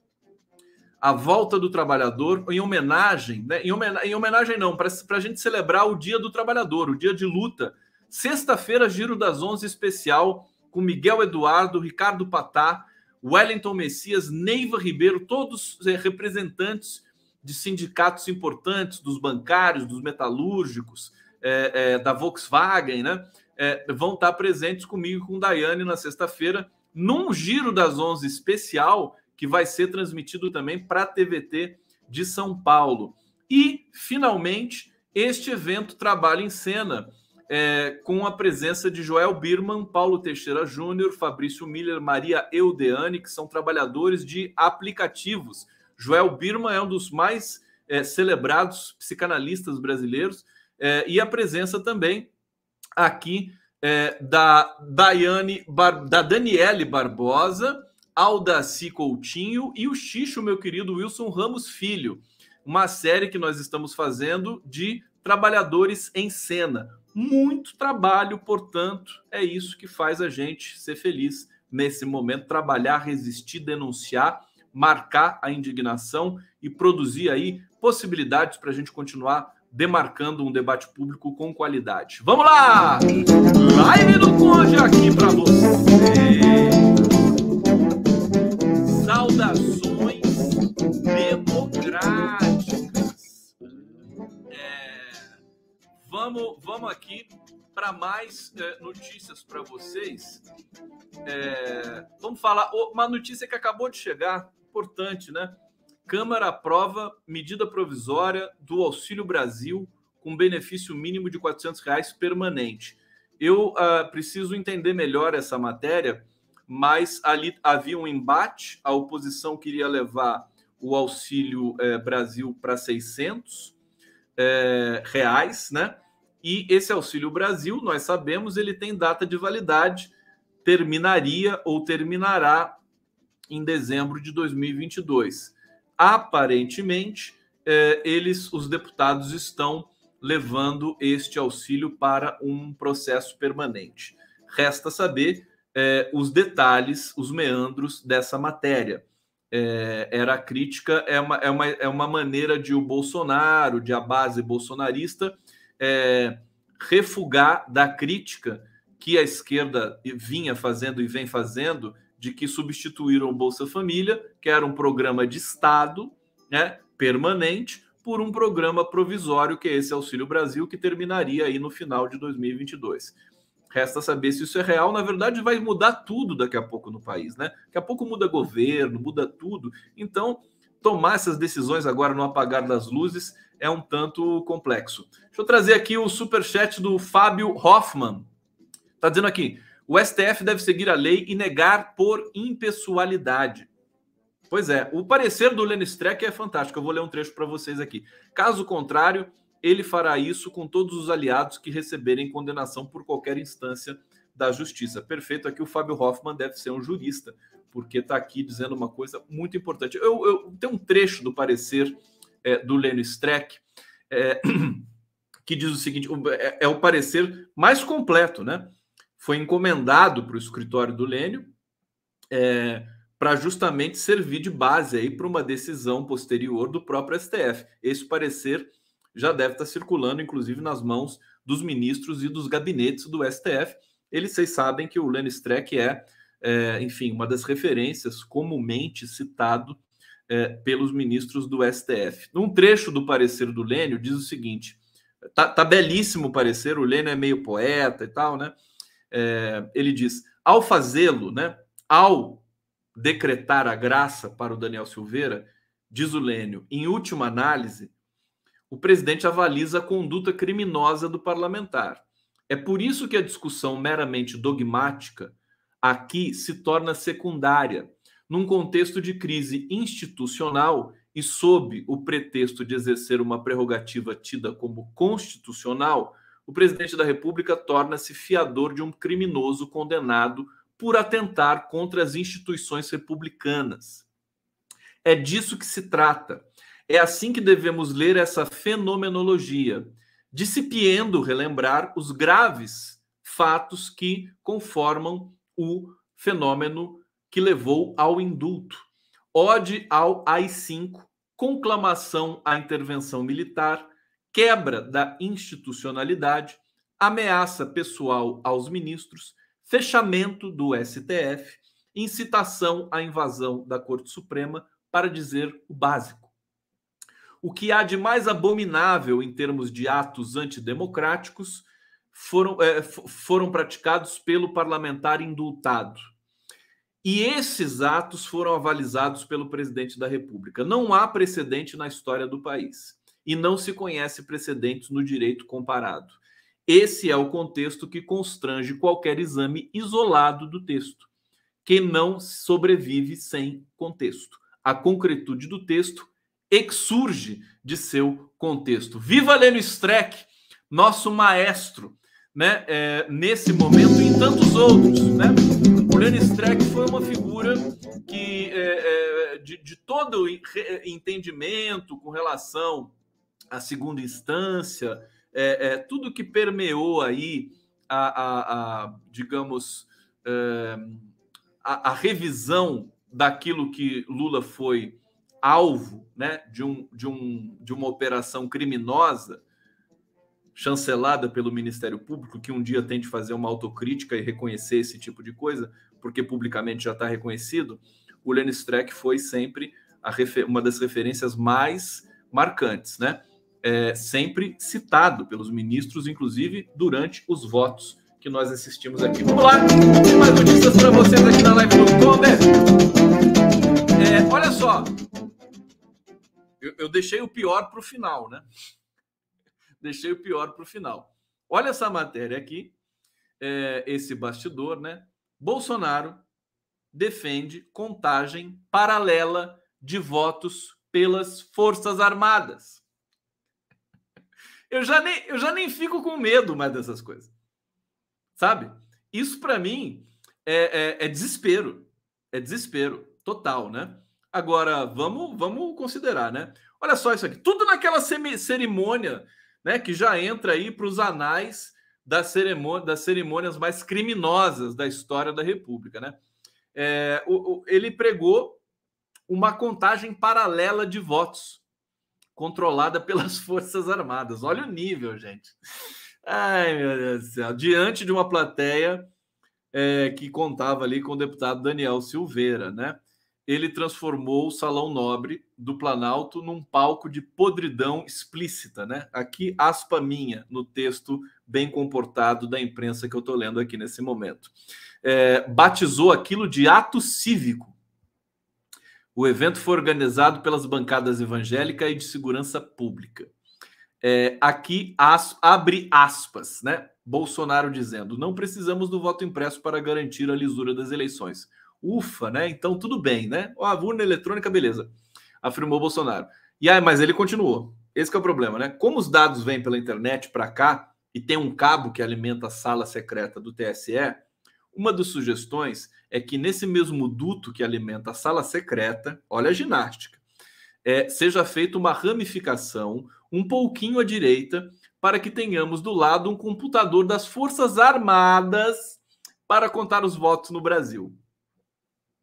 a volta do trabalhador, em homenagem, né? em, homenagem, em homenagem não, para a gente celebrar o Dia do Trabalhador, o dia de luta. Sexta-feira, Giro das Onze especial, com Miguel Eduardo, Ricardo Patá, Wellington Messias, Neiva Ribeiro, todos é, representantes de sindicatos importantes, dos bancários, dos metalúrgicos, é, é, da Volkswagen, né? É, vão estar presentes comigo com Daiane na sexta-feira, num Giro das Onze especial, que vai ser transmitido também para a TVT de São Paulo. E, finalmente, este evento trabalha em cena é, com a presença de Joel Birman, Paulo Teixeira Júnior, Fabrício Miller, Maria Eudeane, que são trabalhadores de aplicativos. Joel Birman é um dos mais é, celebrados psicanalistas brasileiros, é, e a presença também aqui é, da Daiane, Bar, da Daniele Barbosa, Aldaci Coutinho e o Xixo, meu querido Wilson Ramos Filho. Uma série que nós estamos fazendo de trabalhadores em cena. Muito trabalho, portanto, é isso que faz a gente ser feliz nesse momento, trabalhar, resistir, denunciar, marcar a indignação e produzir aí possibilidades para a gente continuar demarcando um debate público com qualidade. Vamos lá! Live do Conde aqui para você. Vamos, vamos aqui para mais é, notícias para vocês. É, vamos falar uma notícia que acabou de chegar, importante, né? Câmara aprova medida provisória do Auxílio Brasil com benefício mínimo de 400 reais permanente. Eu uh, preciso entender melhor essa matéria, mas ali havia um embate, a oposição queria levar o Auxílio eh, Brasil para 600 eh, reais, né? E esse Auxílio Brasil, nós sabemos, ele tem data de validade, terminaria ou terminará em dezembro de 2022 aparentemente, é, eles, os deputados, estão levando este auxílio para um processo permanente. Resta saber é, os detalhes, os meandros dessa matéria. É, era a crítica, é uma, é, uma, é uma maneira de o Bolsonaro, de a base bolsonarista, é, refugar da crítica que a esquerda vinha fazendo e vem fazendo de que substituíram o Bolsa Família, que era um programa de Estado, né, permanente, por um programa provisório, que é esse Auxílio Brasil, que terminaria aí no final de 2022. Resta saber se isso é real. Na verdade, vai mudar tudo daqui a pouco no país, né? Daqui a pouco muda governo, muda tudo. Então, tomar essas decisões agora no apagar das luzes é um tanto complexo. Deixa eu trazer aqui o super chat do Fábio Hoffman. Tá dizendo aqui: o STF deve seguir a lei e negar por impessoalidade. Pois é, o parecer do Lenny Streck é fantástico. Eu vou ler um trecho para vocês aqui. Caso contrário, ele fará isso com todos os aliados que receberem condenação por qualquer instância da justiça. Perfeito. Aqui o Fábio Hoffman deve ser um jurista, porque está aqui dizendo uma coisa muito importante. Eu, eu tenho um trecho do parecer é, do Lenny Streck é, que diz o seguinte: é, é o parecer mais completo, né? foi encomendado para o escritório do Lênio é, para justamente servir de base aí para uma decisão posterior do próprio STF. Esse parecer já deve estar circulando, inclusive, nas mãos dos ministros e dos gabinetes do STF. Eles, vocês sabem que o Lênio Streck é, é, enfim, uma das referências comumente citado é, pelos ministros do STF. Num trecho do parecer do Lênio, diz o seguinte: tá, tá belíssimo o parecer, o Lênio é meio poeta e tal, né? é, ele diz: ao fazê-lo, né, ao decretar a graça para o Daniel Silveira, diz o Lênio, em última análise, o presidente avaliza a conduta criminosa do parlamentar. É por isso que a discussão meramente dogmática aqui se torna secundária, num contexto de crise institucional e sob o pretexto de exercer uma prerrogativa tida como constitucional, o presidente da República torna-se fiador de um criminoso condenado por atentar contra as instituições republicanas. É disso que se trata. É assim que devemos ler essa fenomenologia, dissipiendo relembrar os graves fatos que conformam o fenômeno que levou ao indulto. Ode ao AI-5, conclamação à intervenção militar, quebra da institucionalidade, ameaça pessoal aos ministros, fechamento do STF, incitação à invasão da Corte Suprema, para dizer o básico. O que há de mais abominável em termos de atos antidemocráticos foram, é, foram praticados pelo parlamentar indultado. E esses atos foram avalizados pelo presidente da República. Não há precedente na história do país e não se conhece precedentes no direito comparado. Esse é o contexto que constrange qualquer exame isolado do texto, que não sobrevive sem contexto. A concretude do texto exurge de seu contexto. Viva Leno Streck, nosso maestro, né? É, nesse momento e em tantos outros, né? O Leno Streck foi uma figura que é, é, de, de todo entendimento com relação à segunda instância, é, é, tudo que permeou aí a, a, a digamos, é, a, a, revisão daquilo que Lula foi alvo né, de, um, de, um, de uma operação criminosa chancelada pelo Ministério Público, que um dia tente fazer uma autocrítica e reconhecer esse tipo de coisa, porque publicamente já está reconhecido, o Lenny Streck foi sempre uma das referências mais marcantes, né? é, sempre citado pelos ministros, inclusive durante os votos que nós assistimos aqui. Vamos lá, tem mais notícias para vocês aqui na live do Conde. É, olha só, eu, eu deixei o pior para o final, né? Deixei o pior para o final. Olha essa matéria aqui, é, esse bastidor, né? Bolsonaro defende contagem paralela de votos pelas Forças Armadas eu já nem, eu já nem fico com medo mais dessas coisas. Sabe? Isso para mim é, é, é, desespero. É desespero total, né? Agora, vamos, vamos considerar, né? Olha só isso aqui. Tudo naquela cerimônia, né? Que já entra aí para os anais das, cerimônia, das cerimônias mais criminosas da história da República, né? É, o, o, ele pregou uma contagem paralela de votos controlada pelas Forças Armadas. Olha o nível, gente. Ai, meu Deus do céu. Diante de uma plateia é, que contava ali com o deputado Daniel Silveira, né? Ele transformou o Salão Nobre do Planalto num palco de podridão explícita, né? Aqui, aspa minha, no texto bem comportado da imprensa que eu estou lendo aqui nesse momento. É, batizou aquilo de ato cívico o evento foi organizado pelas bancadas evangélica e de segurança pública. É, aqui as, abre aspas, né? Bolsonaro dizendo: não precisamos do voto impresso para garantir a lisura das eleições. Ufa, né? Então tudo bem, né? a urna eletrônica, beleza. Afirmou Bolsonaro. E aí, mas ele continuou. Esse é o problema, né? Como os dados vêm pela internet para cá e tem um cabo que alimenta a sala secreta do TSE, uma das sugestões é que nesse mesmo duto que alimenta a sala secreta, olha a ginástica, é, seja feita uma ramificação um pouquinho à direita para que tenhamos do lado um computador das Forças Armadas para contar os votos no Brasil.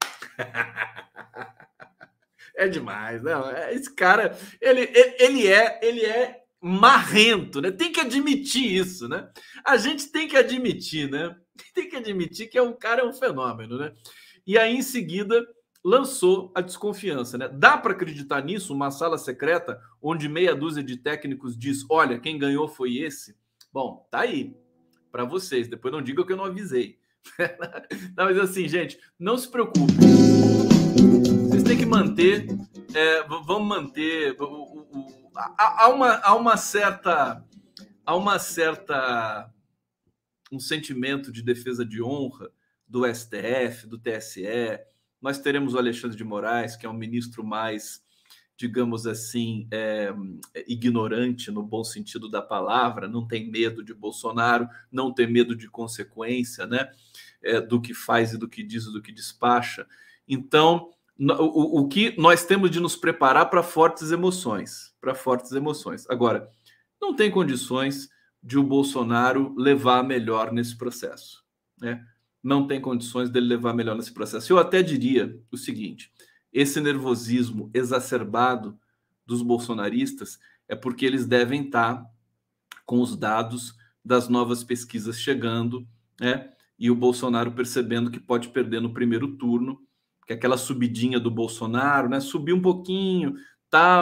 é demais, não? É, esse cara, ele, ele é, ele é marrento, né? Tem que admitir isso, né? A gente tem que admitir, né? tem que admitir que é um cara é um fenômeno, né? E aí em seguida lançou a desconfiança, né? Dá para acreditar nisso? Uma sala secreta onde meia dúzia de técnicos diz: "Olha, quem ganhou foi esse". Bom, tá aí para vocês. Depois não digam que eu não avisei. não, mas assim, gente, não se preocupe. Vocês têm que manter, é, vamos manter. Há, uma, há uma certa, há uma certa um sentimento de defesa de honra do STF, do TSE. Nós teremos o Alexandre de Moraes, que é um ministro mais, digamos assim, é, ignorante no bom sentido da palavra, não tem medo de Bolsonaro, não tem medo de consequência, né? É, do que faz e do que diz e do que despacha. Então, o, o que nós temos de nos preparar para fortes emoções, para fortes emoções. Agora, não tem condições de o Bolsonaro levar melhor nesse processo. Né? Não tem condições dele levar melhor nesse processo. Eu até diria o seguinte: esse nervosismo exacerbado dos bolsonaristas é porque eles devem estar com os dados das novas pesquisas chegando, né? E o Bolsonaro percebendo que pode perder no primeiro turno, que aquela subidinha do Bolsonaro, né? Subiu um pouquinho,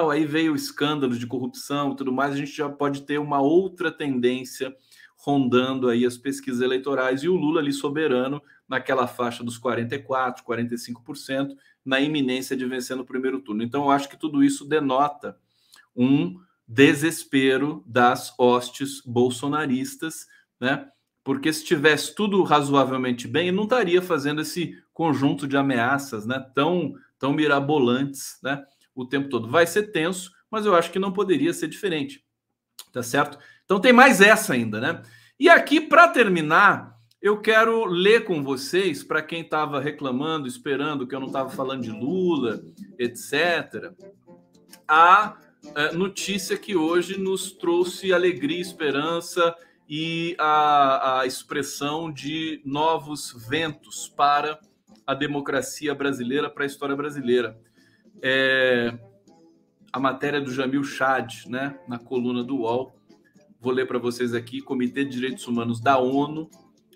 aí veio o escândalo de corrupção e tudo mais, a gente já pode ter uma outra tendência rondando aí as pesquisas eleitorais e o Lula ali soberano naquela faixa dos 44, 45%, na iminência de vencer no primeiro turno. Então, eu acho que tudo isso denota um desespero das hostes bolsonaristas, né? Porque se tivesse tudo razoavelmente bem, não estaria fazendo esse conjunto de ameaças, né? Tão, tão mirabolantes, né? O tempo todo. Vai ser tenso, mas eu acho que não poderia ser diferente, tá certo? Então tem mais essa ainda, né? E aqui, para terminar, eu quero ler com vocês, para quem estava reclamando, esperando que eu não estava falando de Lula, etc., a é, notícia que hoje nos trouxe alegria, esperança e a, a expressão de novos ventos para a democracia brasileira, para a história brasileira. É, a matéria do Jamil Chad, né, na coluna do UOL. Vou ler para vocês aqui. Comitê de Direitos Humanos da ONU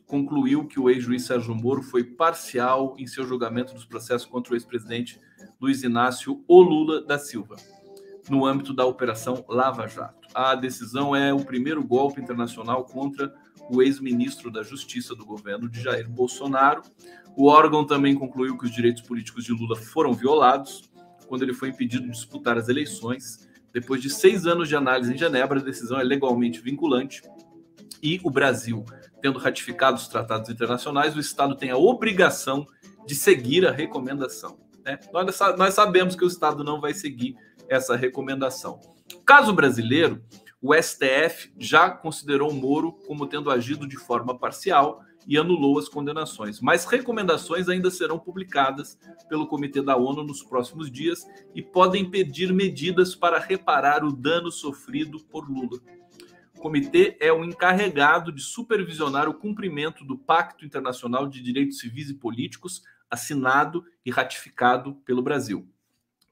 concluiu que o ex-juiz Sérgio Moro foi parcial em seu julgamento dos processos contra o ex-presidente Luiz Inácio Olula da Silva no âmbito da Operação Lava Jato. A decisão é o primeiro golpe internacional contra o ex-ministro da Justiça do governo de Jair Bolsonaro. O órgão também concluiu que os direitos políticos de Lula foram violados quando ele foi impedido de disputar as eleições. Depois de seis anos de análise em Genebra, a decisão é legalmente vinculante e o Brasil, tendo ratificado os tratados internacionais, o Estado tem a obrigação de seguir a recomendação. Né? Nós, sabemos que o Estado não vai seguir essa recomendação. Caso brasileiro, o STF já considerou Moro como tendo agido de forma parcial e anulou as condenações. Mas recomendações ainda serão publicadas pelo Comitê da ONU nos próximos dias e podem pedir medidas para reparar o dano sofrido por Lula. O comitê é o encarregado de supervisionar o cumprimento do Pacto Internacional de Direitos Civis e Políticos, assinado e ratificado pelo Brasil.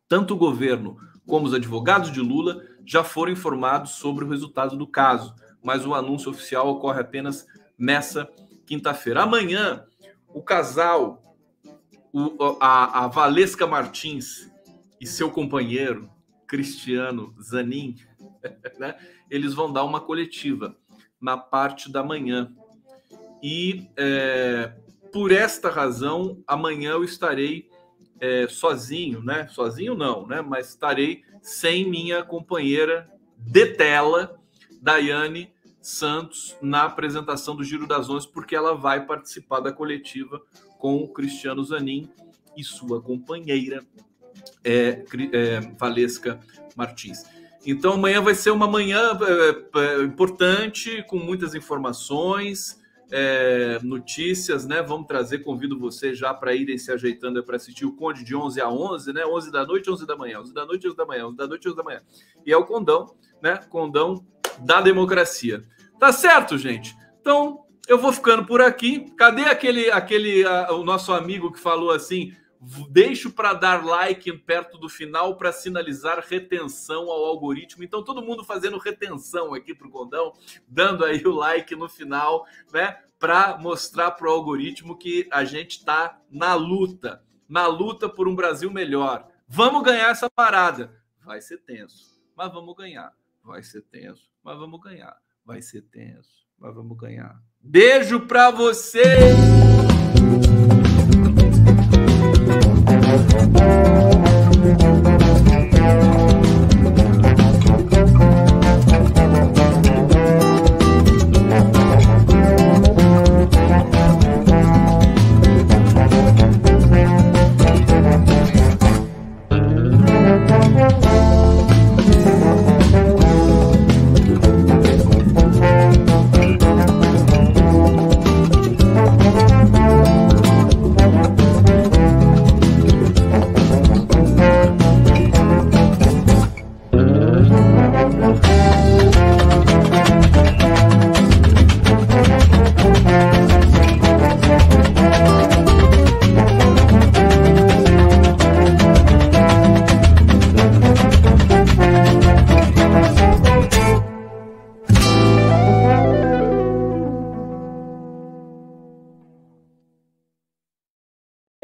Tanto o governo como os advogados de Lula já foram informados sobre o resultado do caso, mas o anúncio oficial ocorre apenas nessa quinta-feira. Amanhã, o casal, o, a, a Valesca Martins e seu companheiro, Cristiano Zanin, né, eles vão dar uma coletiva na parte da manhã. E é, por esta razão, amanhã eu estarei é, sozinho, né? Sozinho não, né? Mas estarei sem minha companheira de tela, Daiane Santos, na apresentação do Giro das Onze, porque ela vai participar da coletiva com o Cristiano Zanin e sua companheira, é, é, Valesca Martins. Então amanhã vai ser uma manhã é, é importante, com muitas informações é, notícias, né? Vamos trazer, convido você já para irem se ajeitando para assistir o Conde de 11 a 11, né? 11 da noite, 11 da manhã, 11 da noite, 11 da manhã, 11 da noite, 11 da manhã. E é o condão, né? Condão da democracia. Tá certo, gente? Então, eu vou ficando por aqui. Cadê aquele aquele a, o nosso amigo que falou assim: Deixo para dar like perto do final para sinalizar retenção ao algoritmo. Então, todo mundo fazendo retenção aqui para o Condão, dando aí o like no final, né? Para mostrar para o algoritmo que a gente está na luta, na luta por um Brasil melhor. Vamos ganhar essa parada. Vai ser tenso, mas vamos ganhar. Vai ser tenso, mas vamos ganhar. Vai ser tenso, mas vamos ganhar. Beijo pra vocês!